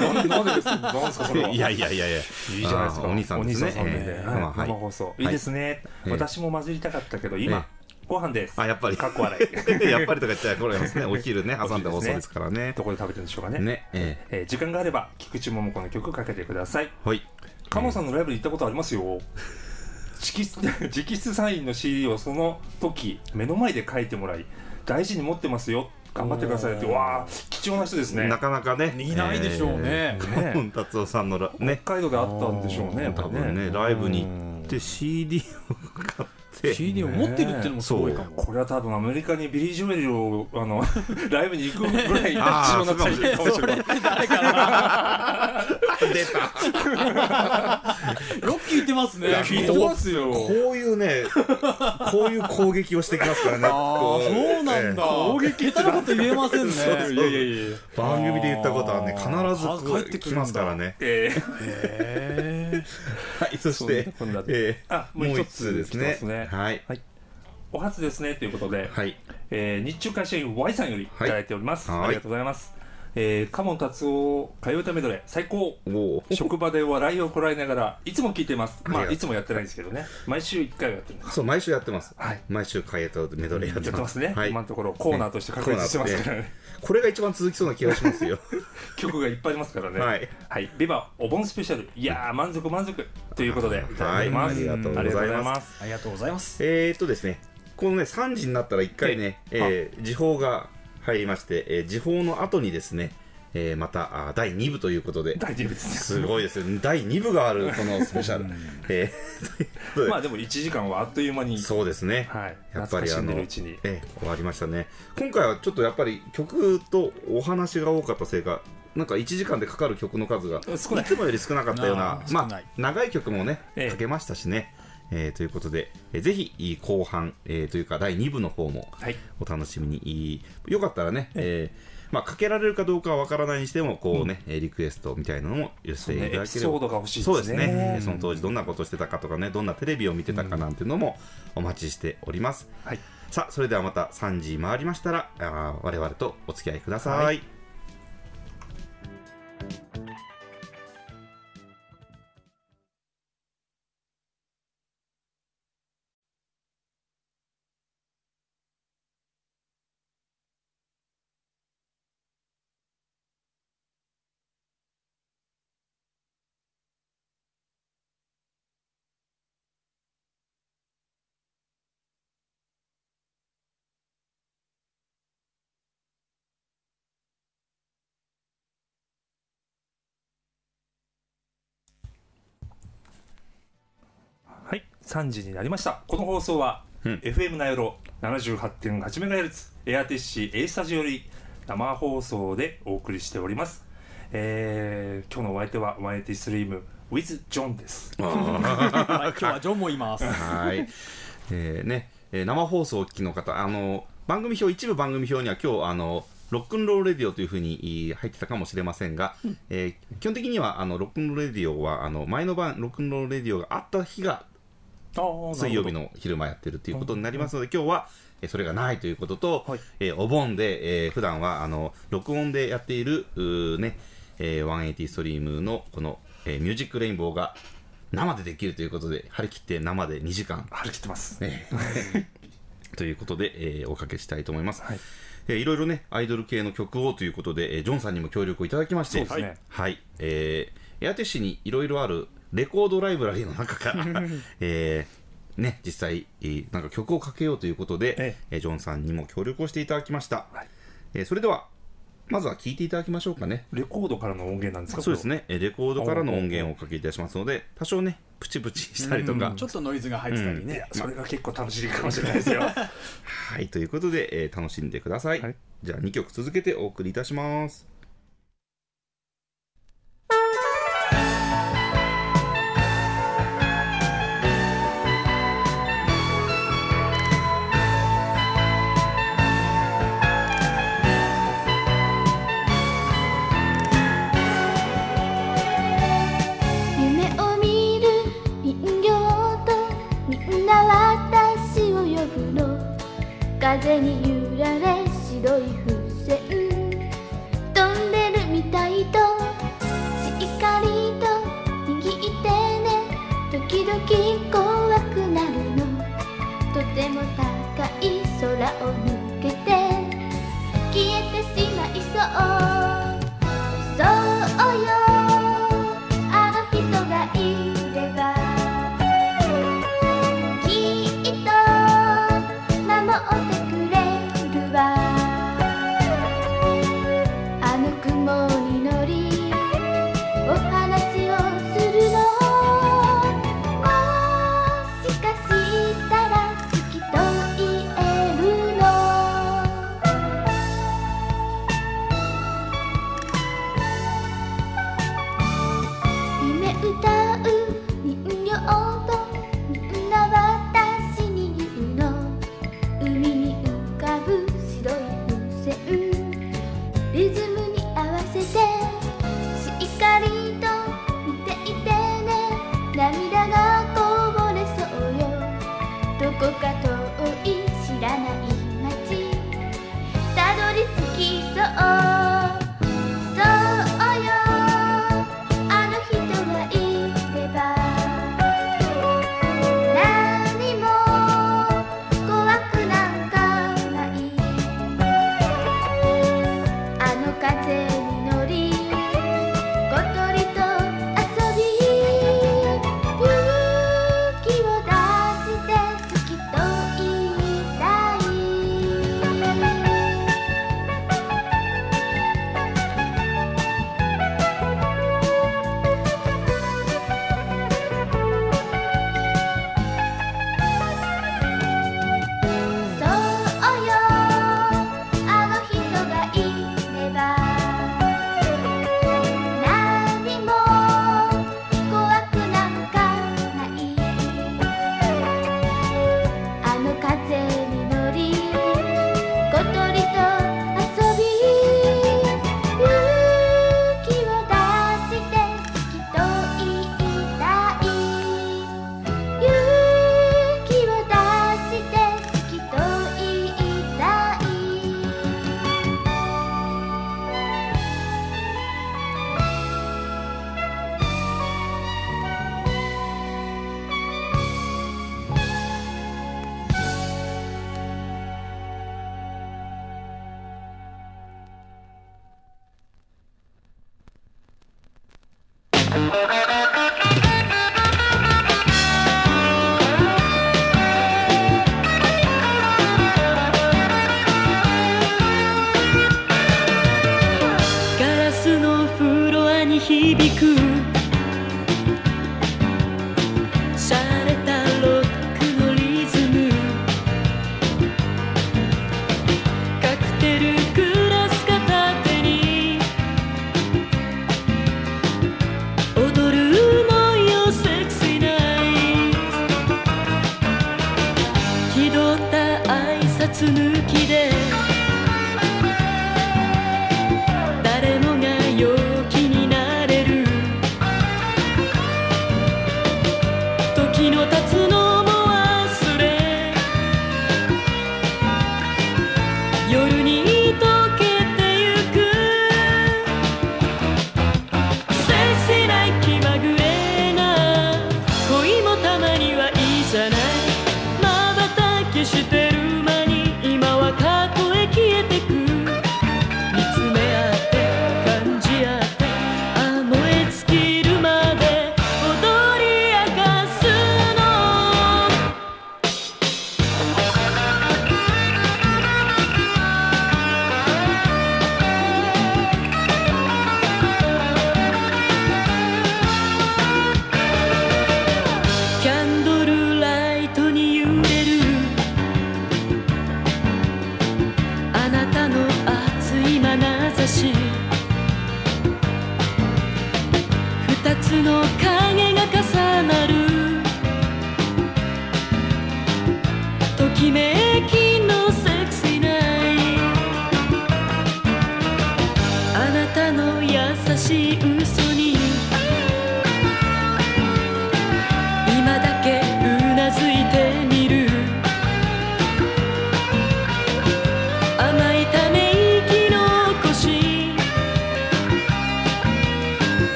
なんでなんでですか。なんですかそれは。いやいやいやいや。いいじゃないですか。お兄さんですね。お兄さん3人で、はいえー生放送、いいですね。ええ私も混じりたかったけど、今、ご飯です。あやっぱり。かっこ笑い。やっぱりとか言っちゃこれますね。お昼ね挟んで放送ですからね。どこで食べてるんでしょうかね。ねええ。ー時間があれば、菊池桃子の曲かけてください。ーはい。カモさんのライブに行ったことありますよ。直筆 直筆サインの CD をその時目の前で書いてもらい大事に持ってますよ。頑張ってくださいって。わあ貴重な人ですね。なかなかね。いないでしょうね。えーカモン達夫さんのらね。北海道であったんでしょうね多分ねライブに行って CD を買って CD を持ってるっていうのもすごいかも。これは多分アメリカにビリー・ジョエルをあの ライブに行くぐらい貴あー重な体験かもしれない。誰かな出た。よく聞いてますね。聞いてますよ。こういうね こういう攻撃をしてきますからね。あこあそうなんだ。え攻撃下手なこと言えませんね。いやいやいやー番組で言ったことはね必ず帰ってくるんだ来ますからね。えーへはいそして そんなこんなでえーあもう一つですね。ねはい。お初ですねということで、はい。えー日中会社員 Y さんよりいただいております、はい。ありがとうございます、えー、カモン達夫替え歌メドレー最高。職場で笑いをこらえながらいつも聞いてます。まあいつもやってないんですけどね。毎週1回はやってるんです。そう毎週やってます。はい。毎週カエトメドレーやっやっててまますすね、はい。今のところコーナーとして確立してますからね。これが一番続きそうな気がしますよ。曲がいっぱいありますからね。はい、はい、ビバお盆スペシャル。いやー満足満足。ということでい。ただいてます、はいありがとうございます。ありがとうございます。ありがとうございます。えーっとですねこのね3時になったら1回ね、えー時報が入りまして、えー時報の後にですね、えーまたあ第2部ということで大丈夫ですね。すごいですね第2部があるこのスペシャル、えー まあでも1時間はあっという間にそうですね、はい。やっぱりあのええ終わりましたね。今回はちょっとやっぱり曲とお話が多かったせいかなんか1時間でかかる曲の数がい。いつもより少なかったようなまあ長い曲もねええ。かけましたしね、えーということで、えーぜひ後半、えーというか第2部の方もはい。お楽しみに。いいよかったらね、えーまあ、かけられるかどうかはわからないにしてもこうね、えーリクエストみたいなのも寄せていただければ。エピソードが欲しいですねそうですねえーその当時どんなことしてたかとかねどんなテレビを見てたかなんていうのもお待ちしております、はいさあそれではまた3時回りましたらあー我々とお付き合いください、はい3時になりました。この放送は、うん FM なよろ 78.8MHz エアテッシー A スタジオより生放送でお送りしております。えー、今日のお相手はワイティストリーム with ジョンです。はい今日はジョンもいますはい、えーね、えー生放送をお聞きの方、あの番組表、一部番組表には今日あのロックンロールレディオというふうにい入ってたかもしれませんが、えー基本的にはあのロックンロールレディオはあの前の晩ロックンロールレディオがあった日が水曜日の昼間やってるということになりますので、今日はえーそれがないということと、はい。えーお盆で、えー普段はあの録音でやっているね、えー、180ストリームのこの、えーミュージックレインボーが生でできるということで、張り切って生で2時間。張り切ってます。ええ ということで、えーおかけしたいと思います。はい。えーいろいろね、アイドル系の曲をということで、えージョンさんにも協力をいただきまして、そうですね。はい、えーエアテッシュにいろいろあるレコードライブラリーの中から、えーね、実際、えーなんか曲をかけようということで、ええ。ージョンさんにも協力をしていただきました。はい。えーそれでは、まずは聞いていただきましょうかね。レコードからの音源なんですかそうですね。えレコードからの音源をおかけいたしますので多少ねプチプチしたりとか、ちょっとノイズが入ってたりね。やそれが結構楽しいかもしれないですよ。はいということで、えー楽しんでください、はい。じゃあ2曲続けてお送りいたします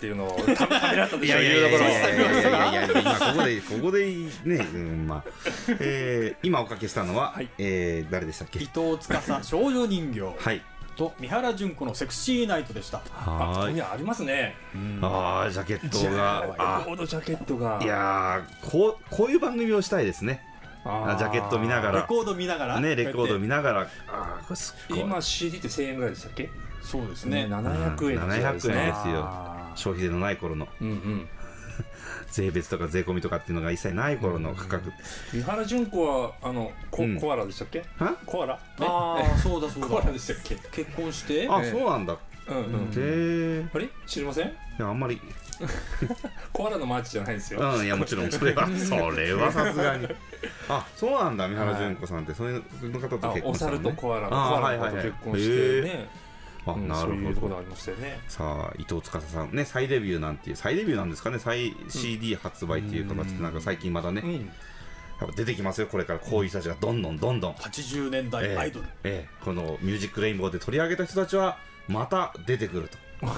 っていうのをたためらったでしょいやいやいやい言うところやいやいやいやいや今ここで ここでね、うん、まあ、えー、今おかけしたのは、はい。えー、誰でしたっけ？伊藤司少女人形。はい。と三原純子のセクシーナイトでした。あここはーい。にありますね。あージャケットが。レあ。コードジャケットが。いやーこうこういう番組をしたいですね。ああジャケット見ながら。レコード見ながら。ねレコード見なながら。あーこれすっごい。今 CD って1000円ぐらいでしたっけ？そうですね。700円うんの時代です700円ねですよ。あ消費税のない頃の。うんうん。税別とか税込みとかっていうのが一切ない頃の価格、三原純子はあのコ,、うん。コアラでしたっけ？は？コアラ、ーあーそうだそうコアラだでしたっけ？結婚して？あ、ええ。そうなんだ。へうんうん、えあれ？知りません？いやあんまり。コアラのマーチじゃないですよ、うんいやもちろん。それは それはさすがに。あそうなんだ三原純子さんって。そういう方とあ結婚お猿したのね。とコアラのコあアラ。の子とはいはいはい。結婚してね、あうんなるほど。そういうところありましたよね。さあ伊藤司さんね再デビューなんていう再デビューなんですかね再 CD 発売っていう形でなんか最近まだねうん。やっぱ出てきますよこれから。こういう人たちがどんどんどんどん。80年代アイドル。ええこの「ミュージックレインボー」で取り上げた人たちはまた出てくると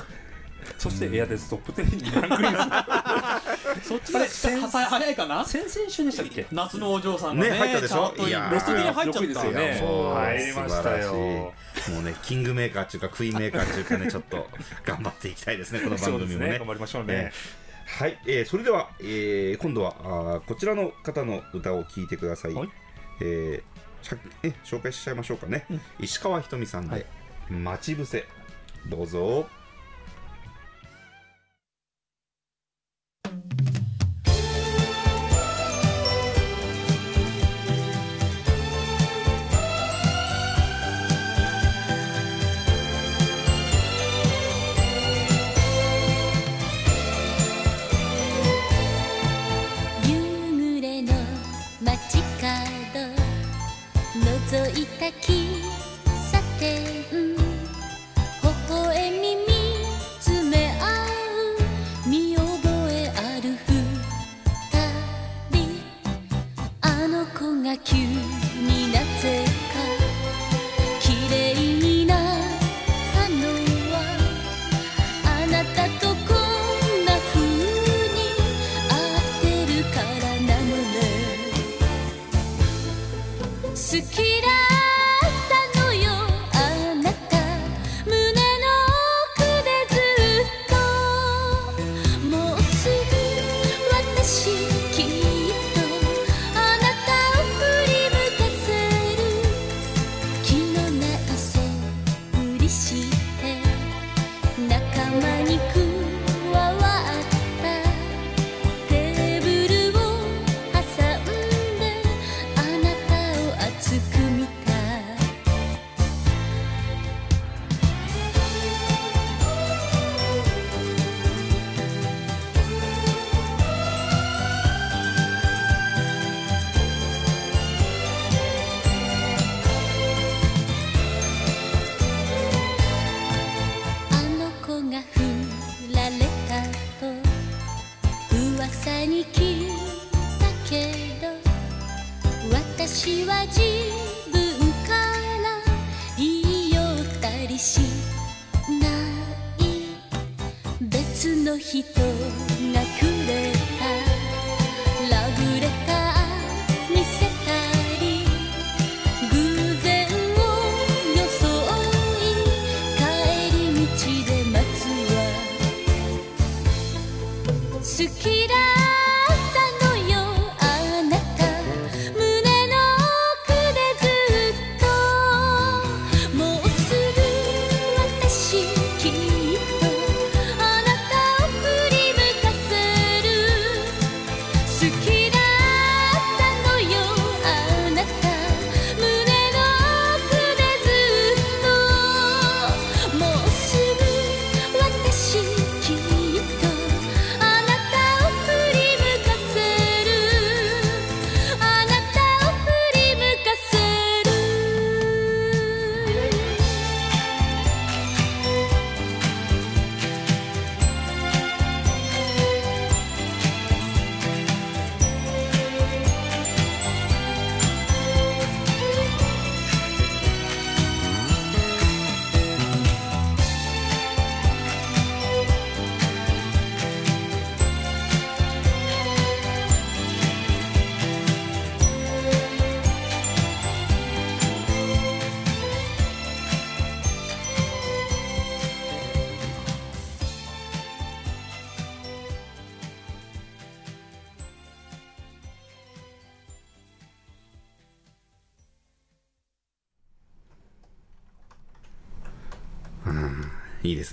そしてエアデストップ10にランクインする。そっちが早早いかな？先々週でしたっけ？夏のお嬢さんがねね入ったでしょ？いやー。ベスト10に入っちゃ6位ったよね。入りましたよ。素晴らしい。もうねキングメーカーっていうかクイーンメーカーっていうかねちょっと頑張っていきたいですねこの番組もね。ね。頑張りましょうえね、ーはい、えーそれでは、えー今度はあーこちらの方の歌を聴いてください、はい。えーしゃえ紹介しちゃいましょうかね、石川ひとみさんで「待ち伏せ」どうぞの子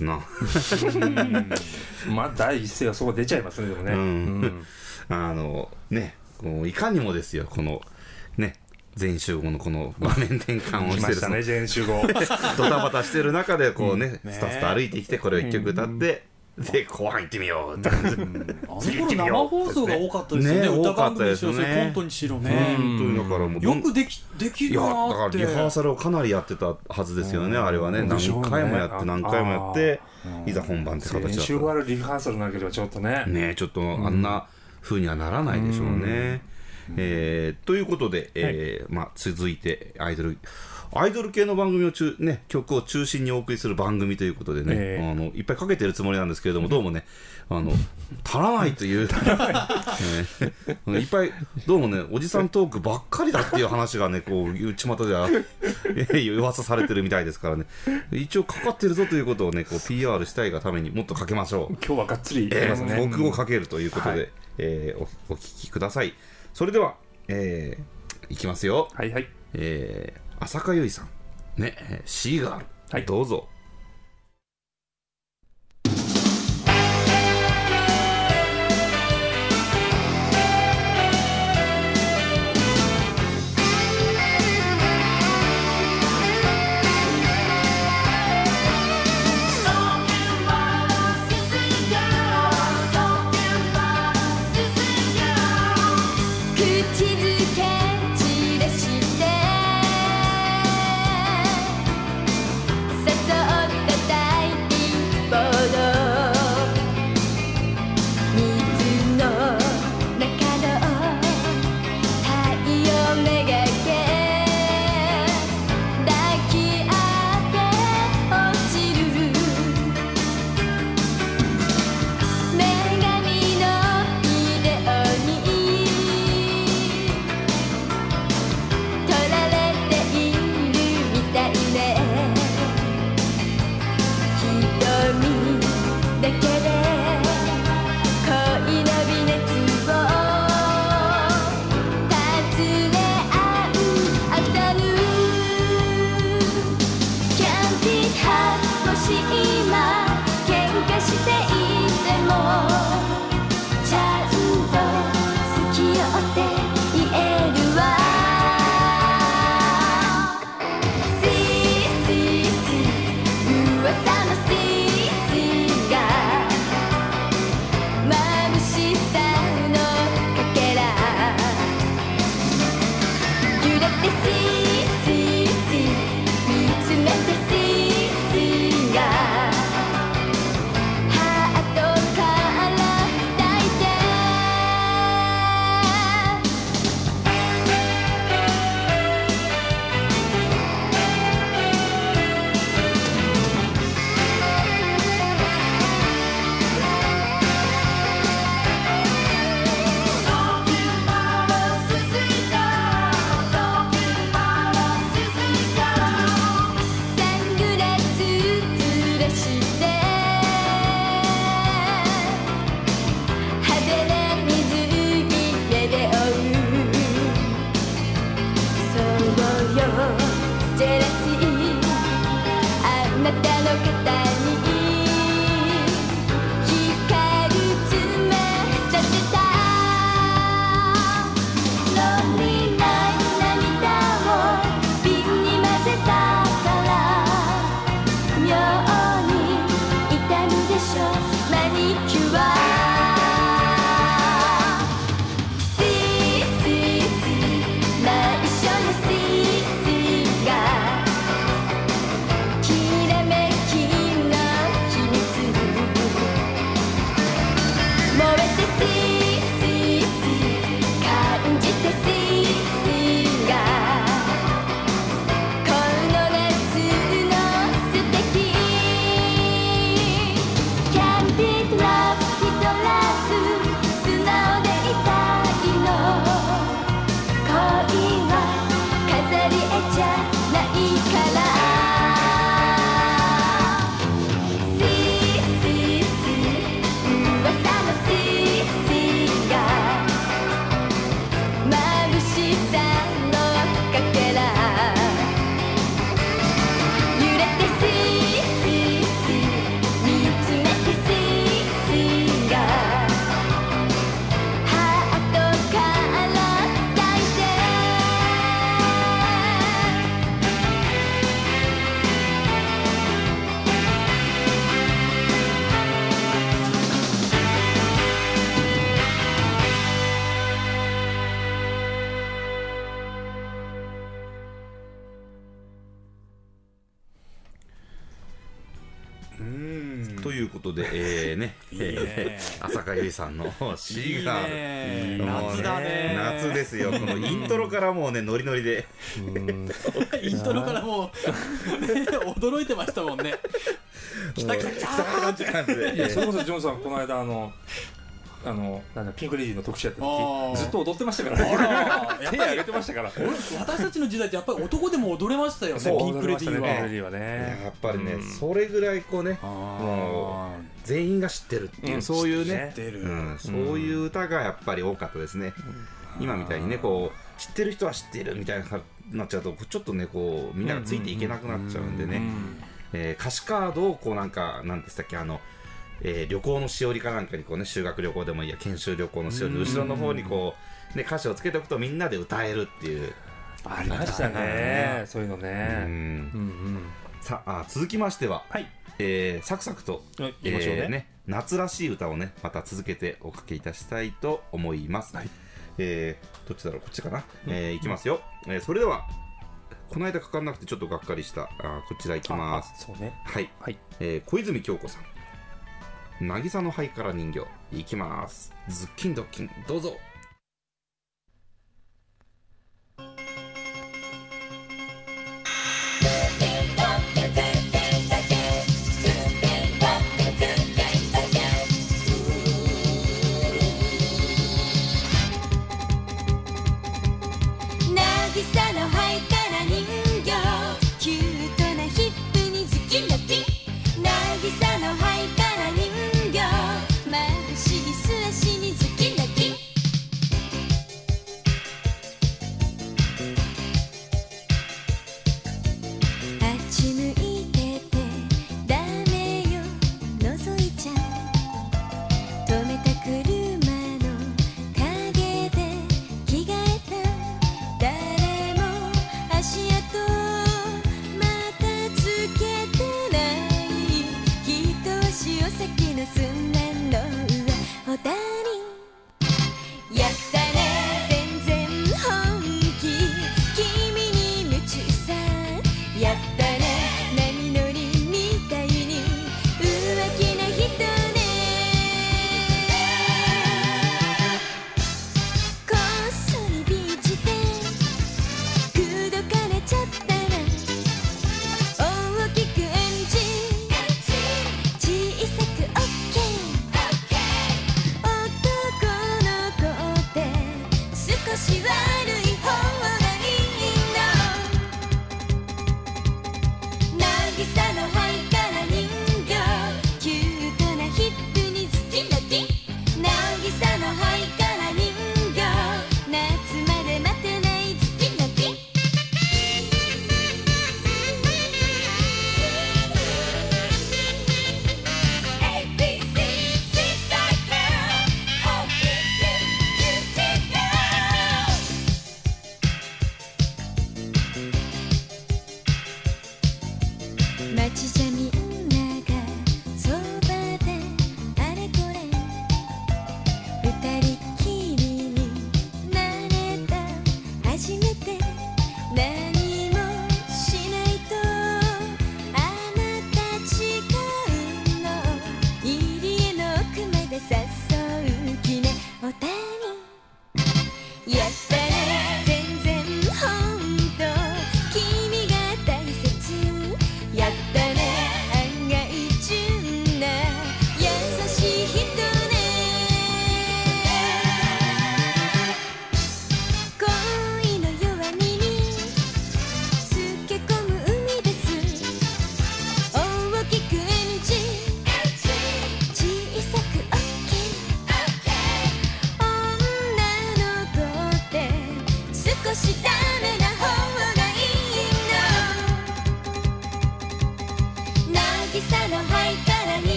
ですな。まあ第一声はそこ出ちゃいますねでもね、うん。うんあの、ね、いかにもですよ、この、ね、全集合のこの場面転換をしてる来ましたね全集合。ドタバタしてる中でこうね、ね。スタスタ歩いてきてこれを一曲歌って、で後半行ってみよう。生放送が多かったですよね。ね歌番組にしろね。コントにしろね。だからもうよくできできいやだるなからリハーサルをかなりやってたはずですよね、あれはね。何回もやってあ何回もやってあいざ本番って形だった全集合あるリハーサルなければちょっとね。ねちょっとあんな風にはならないでしょうね。えーということで、えーまあ、続いてアイドルアイドル系の番組を中、ね、曲を中心にお送りする番組ということでね、ええ。あのいっぱいかけてるつもりなんですけれども、どうもね、あの足らないという、えーいっぱい、どうもね、おじさんトークばっかりだっていう話がね、こう、内股では、えー噂されてるみたいですからね、一応かかってるぞということをね、こう PR したいがためにもっとかけましょう。今日はがっつりいきえー僕をかけるということで、はい。えーおお聞きください。それでは、えーいきますよ、はいはい。えー、浅香唯さん。ねえーシーガール、はい。どうぞー浅香唯さんの詩が、いいね。もう夏だね。夏ですよ。このイントロからもうね、ノリノリで、イントロからもう 驚いてましたもんね。来た来た。来たって感じで。いやそれこそジョンさんこの間あのあのなんだピンク・レディーの特集やった時ずっと踊ってましたからね。やっ 手ぱり挙げてましたから。私たちの時代ってやっぱり男でも踊れましたよねピンク・レディーは。ね。やっぱりね、うんそれぐらいこうね、あもう全員が知ってるっていう、うんそういうね。知っ、出る。うん、そういう歌がやっぱり多かったですね。今みたいにね、こう知ってる人は知ってるみたいになっちゃうと、ちょっとね、こうみんながついていけなくなっちゃうんでね。えー歌詞カードをこうなんかなんでしたっけあの、えー旅行のしおりかなんかにこうね修学旅行でもいいや研修旅行のしおりの後ろの方にこうね歌詞をつけておくとみんなで歌えるっていう、ありましたね。そういうのうねん。うんうん。さあ続きましては、はいえーサクサクと、はい行きましょうね。えー夏らしい歌をねまた続けておかけいたしたいと思います、えーどっちだろうこっちかな、えーいきますよ、えーそれではこの間かかんなくてちょっとがっかりしたあーこちらいきます。あそうね。はい、はい。えー小泉京子さん。渚の灰から人形。いきます。ズッキンドッキン。どうぞ上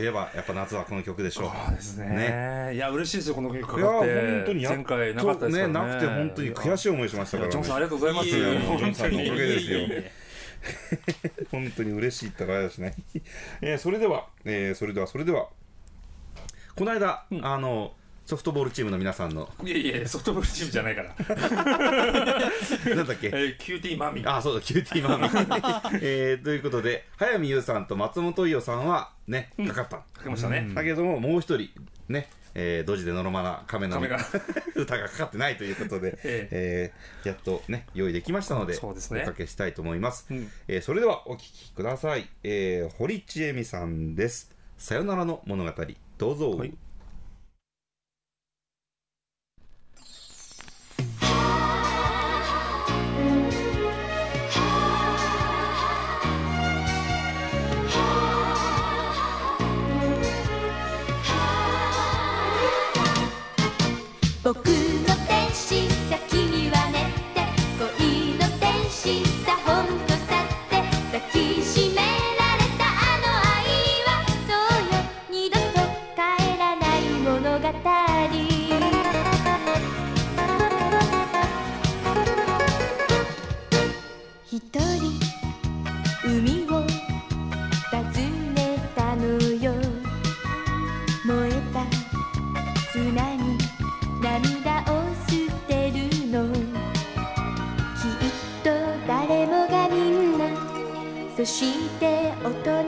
といえばやっぱ夏はこの曲でしょう。そうですね。いや嬉しいですよこの曲かいやかって。本当にやっ前回なかったですからね。なくて本当に悔しい思いしましたから、ジョンさんありがとうございます。いやもうジョンさんのおかげですよ本当に嬉しいってからだしね、えーそれでは、えーそれではそれでは。この間、あのソフトボールチームの皆さんの。いやいやソフトボールチームじゃないから。なんだっけ？えーキューティーマミあそうだキューティーマミ、えーということで早見優さんと松本伊代さんはねかかった、かけましたね。だけどももう一人ねえー、ドジでのろまな亀の 歌がかかってないということで、ええ。ーやっとね用意できましたのでそうですね。おかけしたいと思います、うん。えーそれではお聴きください、えー堀ちえみさんです。さよならの物語どうぞ、はいそして音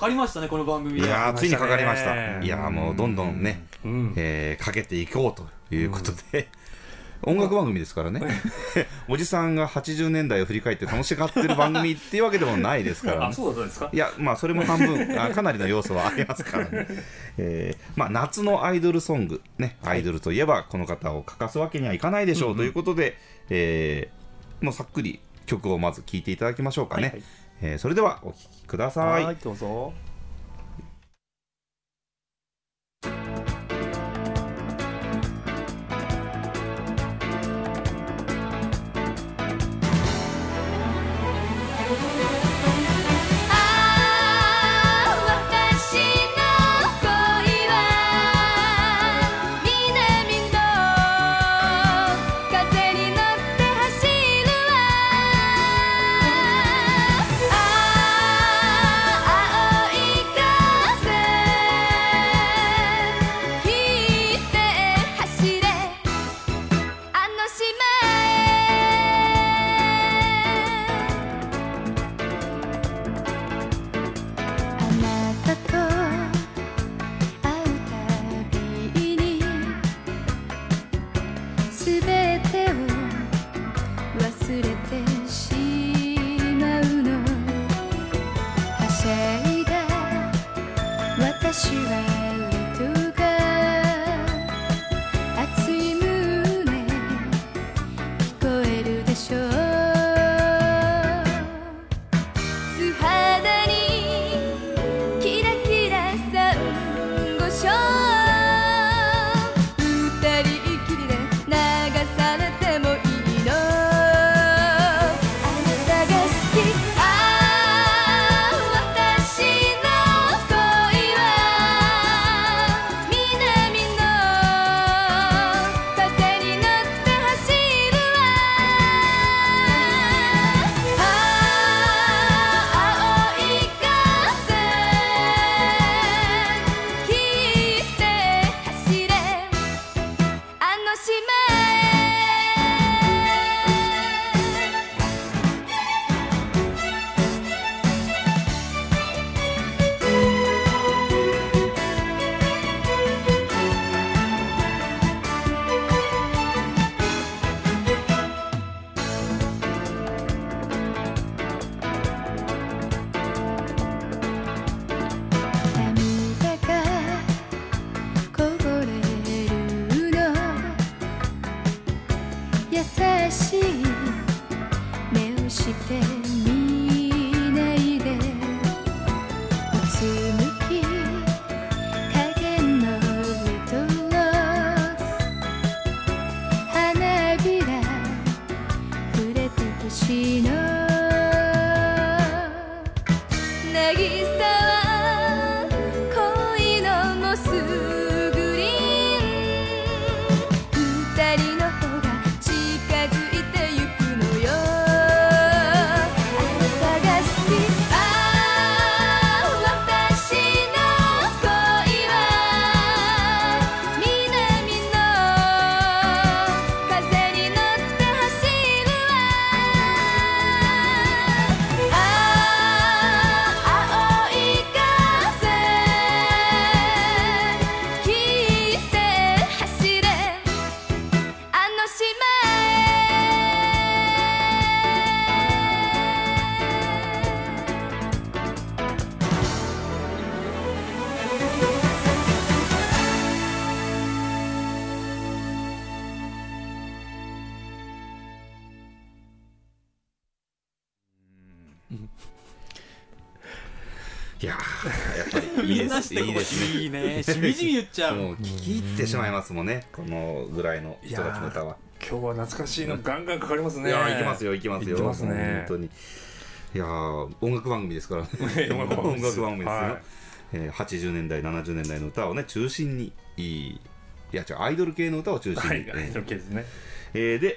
かかりましたねこの番組いやーついにかかりました。ねいやーもうどんどんね、うん。えーかけていこうということで、音楽番組ですからね。おじさんが80年代を振り返って楽しがってる番組っていうわけでもないですから、あね、そうだったんですか？いやまあそれも半分。あかなりの要素はありますからね、えーまあ、夏のアイドルソング、ね、アイドルといえばこの方を欠かすわけにはいかないでしょうということで、えーもうさっくり曲をまず聴いていただきましょうかね、はいはいえーそれではお聴きください。はいどうぞ。いいですね。いいね。しみじみ言っちゃう。もう聞き入ってしまいますもんね。このぐらいの人たちの歌は。今日は懐かしいのガンガンかかりますね。いやきますよ行きますよ。行ってますね。本当に。いやー音楽番組ですからね。音楽番組ですよ、はい。えー80年代70年代の歌をね中心にいいいや違うアイドル系の歌を中心に、はいえー。のケースね。えーで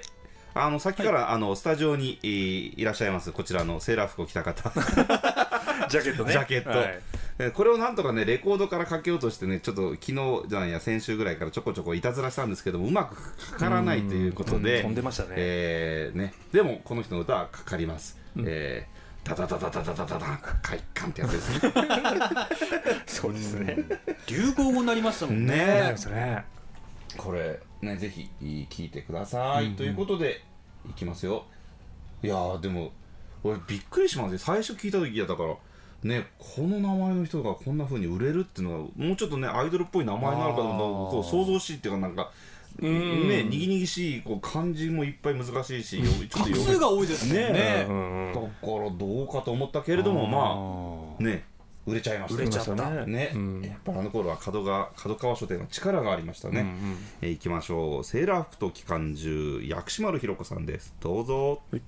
あのさっきから、あのスタジオに、えーいらっしゃいますこちらのセーラー服を着た方。ジャケットね。ジャケット。はい。えーこれをなんとかねレコードからかけようとしてねちょっと昨日じゃないや先週ぐらいからちょこちょこいたずらしたんですけどもうまくかからないということで飛んでましたね。えーね。でもこの人の歌はかかります、えーダダダダダダダダダ快感ってやつですね。そうですね。流行語になりましたもんね。ね。これねぜひ聞いてください、ということでいきますよ。いやーでも俺びっくりしますね。最初聞いた時やだからねこの名前の人がこんな風に売れるっていうのがもうちょっとねアイドルっぽい名前になるかもこう想像しいっていうかなんかん。ねにぎにぎしいこう漢字もいっぱい難しいしよちょっと画数が多いですね。ね。うんうんだからどうかと思ったけれどもまあね売れちゃいました売れちゃったね。ね。うん。やっぱあの頃は角が角川書店の力がありましたね、うんうん。えー行きましょう。セーラー服と機関銃薬師丸ひろ子さんです。どうぞ、は別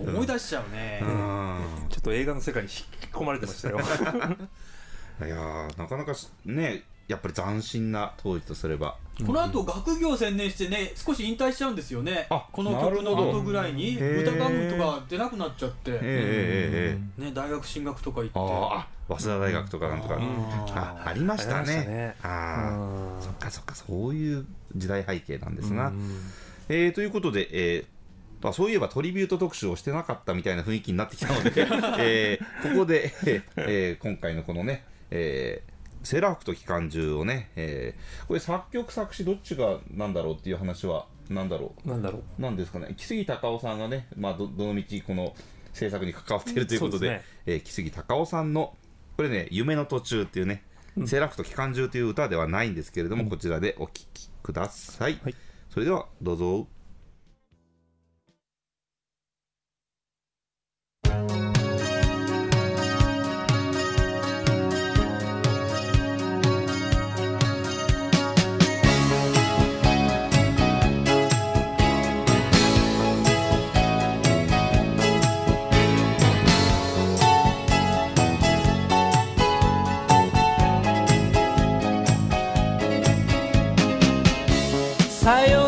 思い出しちゃうね。うん。ちょっと映画の世界に引き込まれてましたよ。いやーなかなかしねやっぱり斬新な当時とすれば。この後学業専念してね少し引退しちゃうんですよね。あこの曲の後ぐらいに歌番組とか出なくなっちゃって、ええええええね、大学進学とか行って。あ早稲田大学とかなんとか。あありましたありましたね。ねああそっかそっかそういう時代背景なんですな、うんえーということで、えあ、そういえばトリビュート特集をしてなかったみたいな雰囲気になってきたので、えーここで、えー今回のこのね、えーセーラー服と機関銃をね、えーこれ作曲作詞どっちがなんだろうっていう話はなんだろなんだろう。うなんですかね？木杉隆夫さんがね、まあ、どどのみちこの制作に関わっているということで,、ですね。えー木杉隆夫さんのこれね「夢の途中」っていうね、セーラー服と機関銃という歌ではないんですけれども、こちらでお聴きください、はい。それではどうぞさよ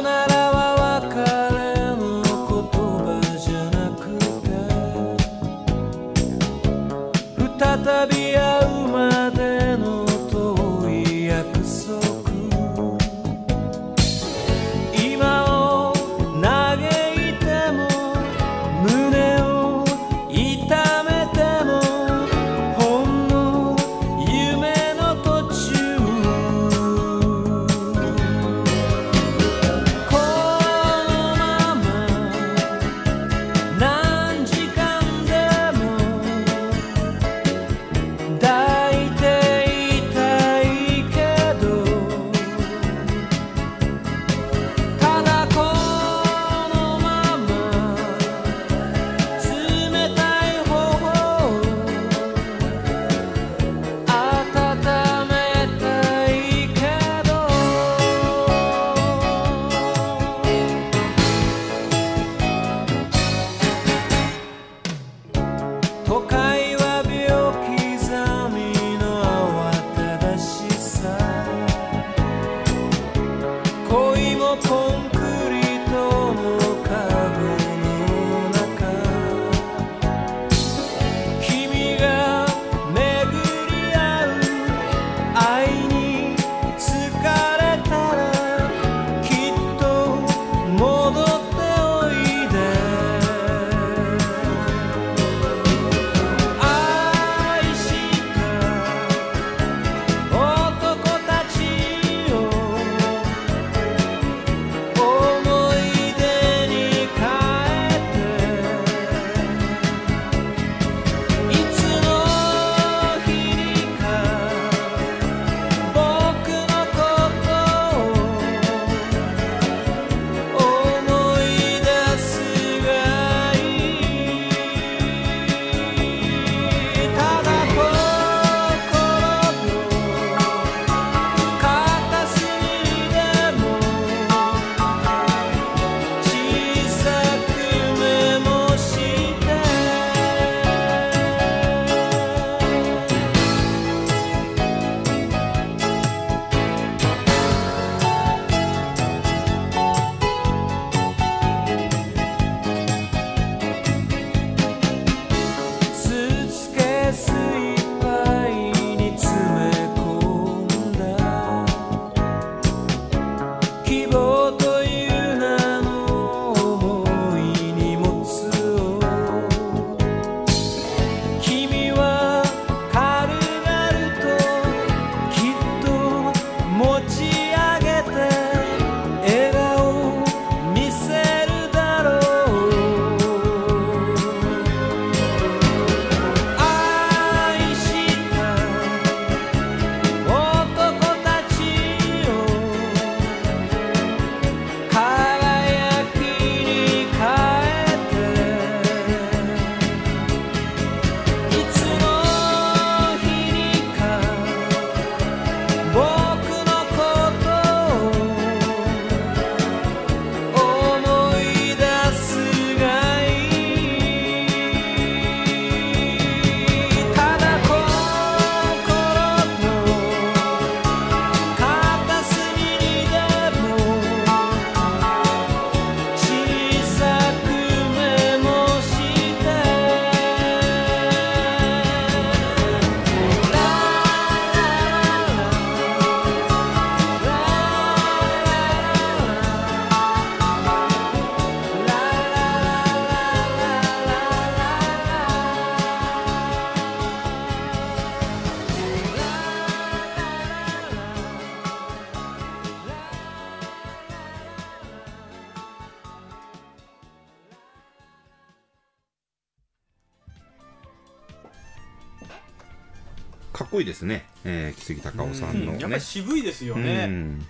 ですね、えー、木杉隆夫さんのね、やっぱり渋いですよね、うん。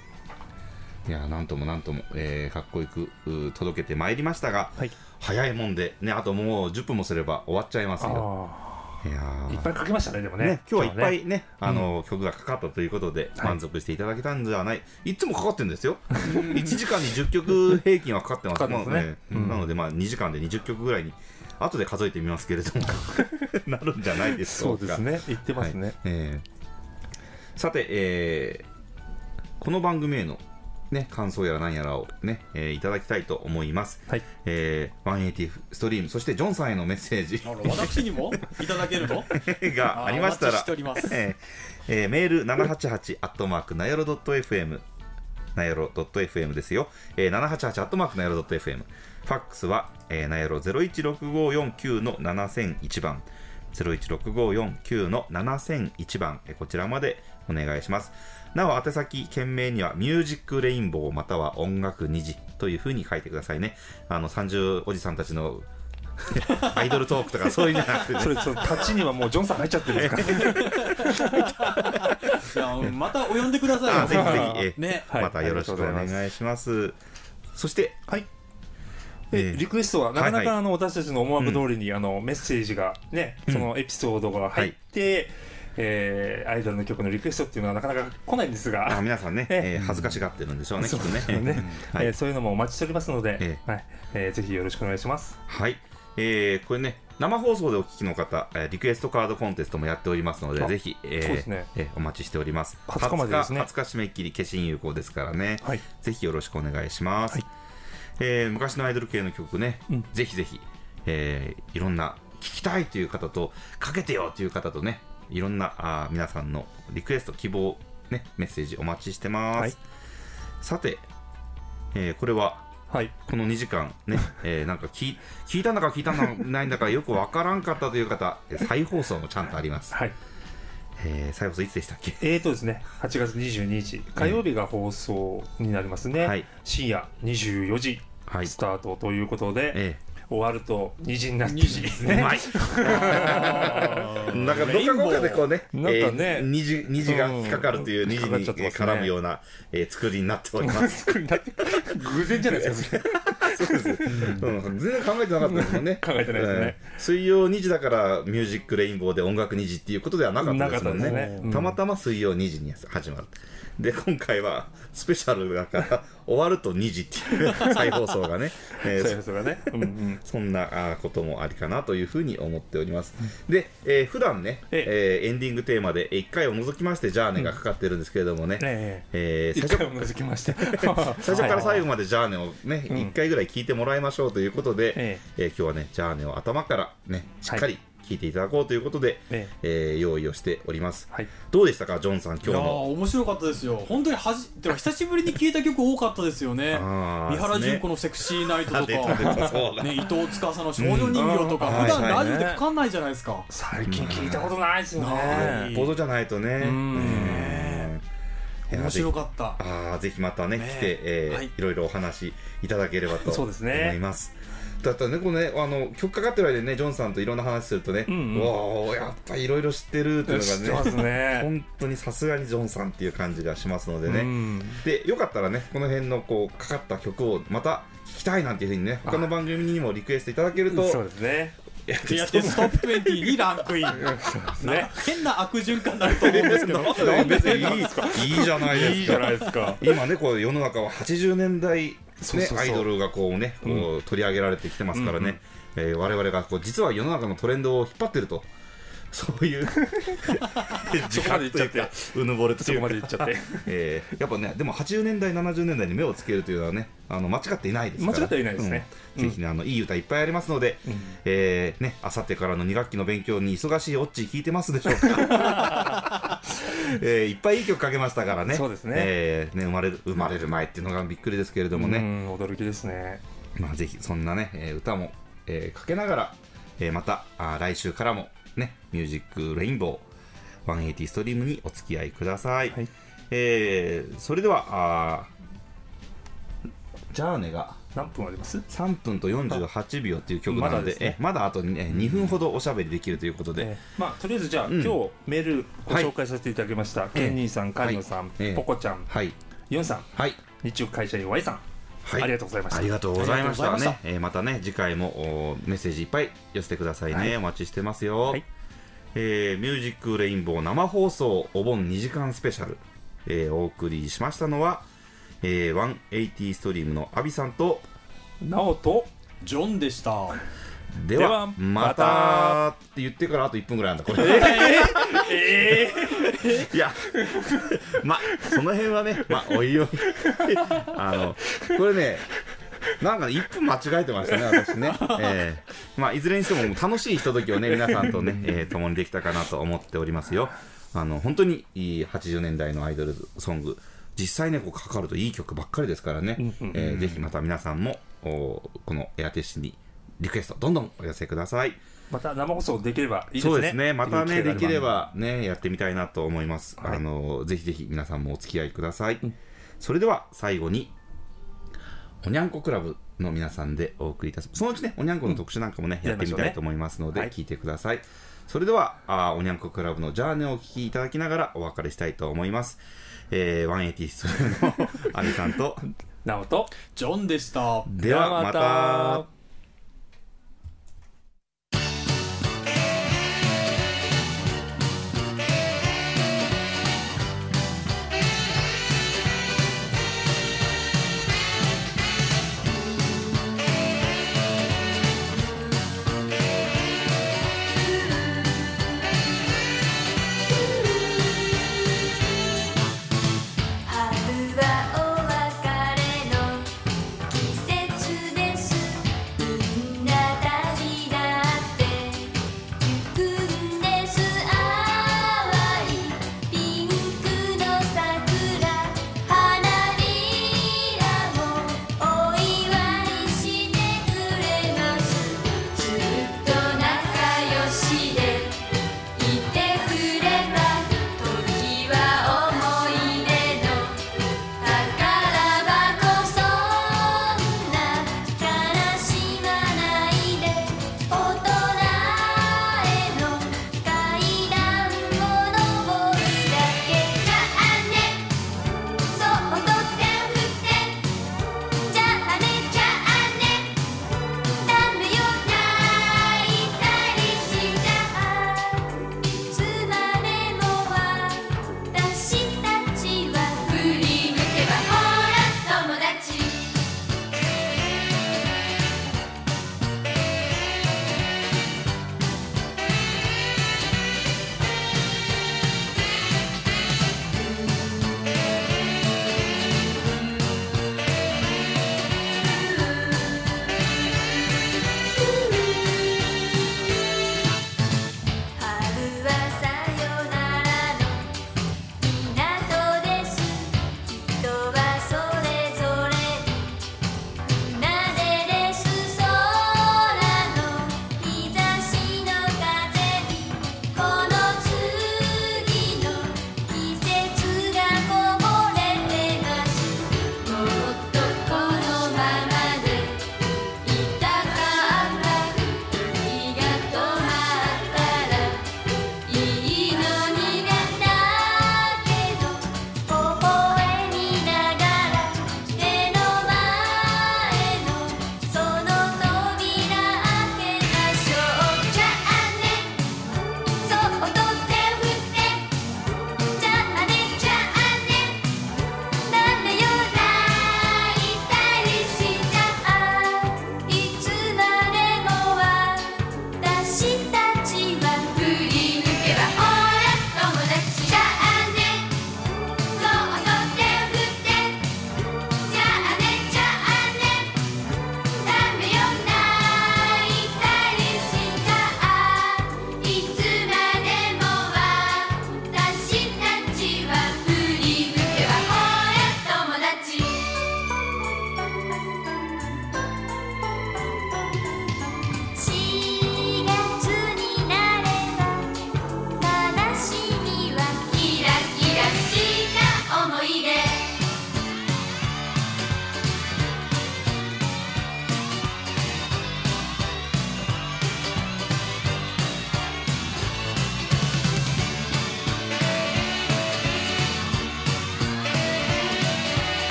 いやなんともなんとも、えーかっこよくう届けてまいりましたが、はい。早いもんで、ね、あともう10分もすれば終わっちゃいますよ。あいやいっぱいかけましたねでもね。ね、今日はいっぱねいね、あの曲がかかったということで、はい。満足していただけたんじゃない、いつもかかってるんですよ、1時間に10曲平均はかかってますね。まあうん。なので、まあ、2時間で20曲ぐらいに、後で数えてみますけれども、なるんじゃないでしょか。そううですね。言ってますね、はい。えーさて、えーこの番組への、ね、感想やら何やらを、ねえーいただきたいと思います、はい。えー、180ストリームそしてジョンさんへのメッセージ。私にも？いただけるの？がありましたらお待ちしております。えーえーメール788アットマークなよろ .fm なよろ .fm ですよ、えー、788アットマークなよろ .fm ファックスは、えー、なよろ016549の7001番。016549の7001番、えーこちらまでお願いします。なお宛先件名にはミュージックレインボーまたは音楽虹というふうに書いてくださいね。あの30おじさんたちの アイドルトークとかそういうんじゃなくてね。それその立ちにはもうジョンさん入っちゃってるんですか またお呼んでくださいぜひぜひ、えーね。はいまたよろしくお願いします。そして、はいえリクエストはなかなかあの私たちの思惑通りにあのメッセージがねそのエピソードが入ってえーアイドルの曲のリクエストっていうのはなかなか来ないんですあが皆さんね、ええ。ー恥ずかしがってるんでしょうね、きっとね。そうね。はい。えーそういうのもお待ちしておりますのでえはい。えーぜひよろしくお願いします。はい。えーこれね、生放送でお聞きの方、えーリクエストカードコンテストもやっておりますので、あぜひ、えーね。えーお待ちしております。20日までですね。20日20日締め切り、消印有効ですからね、はい。ぜひよろしくお願いします。はいえー昔のアイドル系の曲ね、うん。ぜひぜひ、えーいろんな聞きたいという方と、かけてよという方とね、いろんなあー皆さんのリクエスト、希望、ね、メッセージお待ちしてます。はい。さて、えーこれは、はい。この2時間ね、えーなんか聞い聞いたんだか聞いたんだかないんだかよくわからんかったという方、えー再放送もちゃんとあります。はいえー再放送いつでしたっけ？えーとですね8月22日火曜日が放送になりますね、はい。深夜24時はい。スタートということで、え終わると2時になってですね。ーうまい。なんかどっかどっかでこうね、なんかね。えー虹虹が引っかかるという虹に絡むような、えー作りになっております。偶然じゃないですか それうん、全然考えてなかったですもんね。考えてないですね。えー水曜2時だからミュージックレインボーで音楽2時っていうことではなかったですもんね。ね。うん。たまたま水曜2時に始まる。で、今回はスペシャルだから終わると2時っていう再放送がね。えーそういうことがね、うんうん、そんなこともありかなというふうに思っております。で、えー普段ね、ええ。ーエンディングテーマで1回を除きまして、ジャーネがかかってるんですけれどもね、ええ。ー最初え一回も除きまして。最初から最後ままでジャーネをね、うん。1回ぐらい聞いてもらいましょうということで、ええ。ー今日はね、ジャーネを頭からね、しっかり聞いていただこうということで、ええ。ー用意をしております。はい。どうでしたか、ジョンさん、いやー今日の。面白かったですよ。本当にはじてか久しぶりに聞いた曲多かったですよね。あー三原純子の「セクシーナイト」と出た出たそうだ。か、ね、伊藤司の「少女人形」とか、うん。普段はいラジオでかかんないじゃないですか、最近聞いたことないですよないねボードじゃないとね。ん。ねいや面白かった。ああぜひまたねね来て、えーはい。い、ろいろお話いただければとそうですね。思います。だったらねこのねあの曲かかってる間にねジョンさんといろんな話するとね、うんうん。わあやっぱいろいろ知ってるっていう知ってますのがね。ね 本当にさすがにジョンさんっていう感じがしますのでね、うん。でよかったらねこの辺のこうかかった曲をまた聴きたいなんていうふうにね他の番組にもリクエストいただけるとそうですね。やってでやってストップ20にランクイン。ね。変な悪循環になると思うんですけど。別にいいいいじゃないですか。いいじゃないですか。今ねこう世の中は80年代、ね、アイドルがこうねこう取り上げられてきてますからね、えー我々がこう実は世の中のトレンドを引っ張ってるとそういう。そこまで行っちゃって。うかうぬぼれとそこまで行っちゃって。えーやっぱねでも80年代70年代に目をつけるというのはねあの間違っていないですから間違ってはいないですね。うん。ぜひねあのいい歌いっぱいありますので、えーねあさってからの2学期の勉強に忙しいオッチー聞いてますでしょうか。えーいっぱいいい曲かけましたからね。そうですね。えーね生まれる生まれる前っていうのがびっくりですけれどもね、うん驚きですね。まあぜひそんなね、えー歌も、えーかけながら、えーまたあー来週からもねミュージックレインボー180ストリームにお付き合いください、はい。えーそれではジャーネが何分あります？3分と48秒っていう曲なのでまだですね。えまだあと、ね、2分ほどおしゃべりできるということで、えーまあとりあえずじゃあ、ん。今日メールご紹介させていただきました、ケンニーさん、カリノさん、ええ。ポコちゃん、はい。ユンさん、はい。日中会社員 Y さん、はい。ありがとうございました。ありがとうございましたね、えーまたね次回もおメッセージいっぱい寄せてくださいね、はい。お待ちしてますよ、はいえーミュージックレインボー生放送お盆2時間スペシャル、えーお送りしましたのは、えー、180ストリームのアビさんとなおとジョンでした。ではままた。って言ってからあと1分ぐらいなんだこれ。いや まその辺はねまおいおい。あのこれねなんか1分間違えてましたね私ね、えーまあ、いずれにしても楽しいひとときをね皆さんとね、えー共にできたかなと思っておりますよ。あの本当にいい80年代のアイドルソング実際ねこうかかるといい曲ばっかりですからね、えーぜひまた皆さんもおこのエアテッシュにリクエストどんどんお寄せください。また生放送できればいいですね。そうですね。またねで。きればばねやってみたいなと思います、はい。あのぜひぜひ皆さんもお付き合いください、それでは最後におにゃんこクラブの皆さんでお送りいたします。そのうちねおにゃんこの特集なんかもね、うん。やってみたいと思いますので、はい。聞いてください。それではあーおにゃんこクラブのジャーネをお聞きいただきながらお別れしたいと思います。えー、180ストの アミさんと なおとジョンでした。ではまた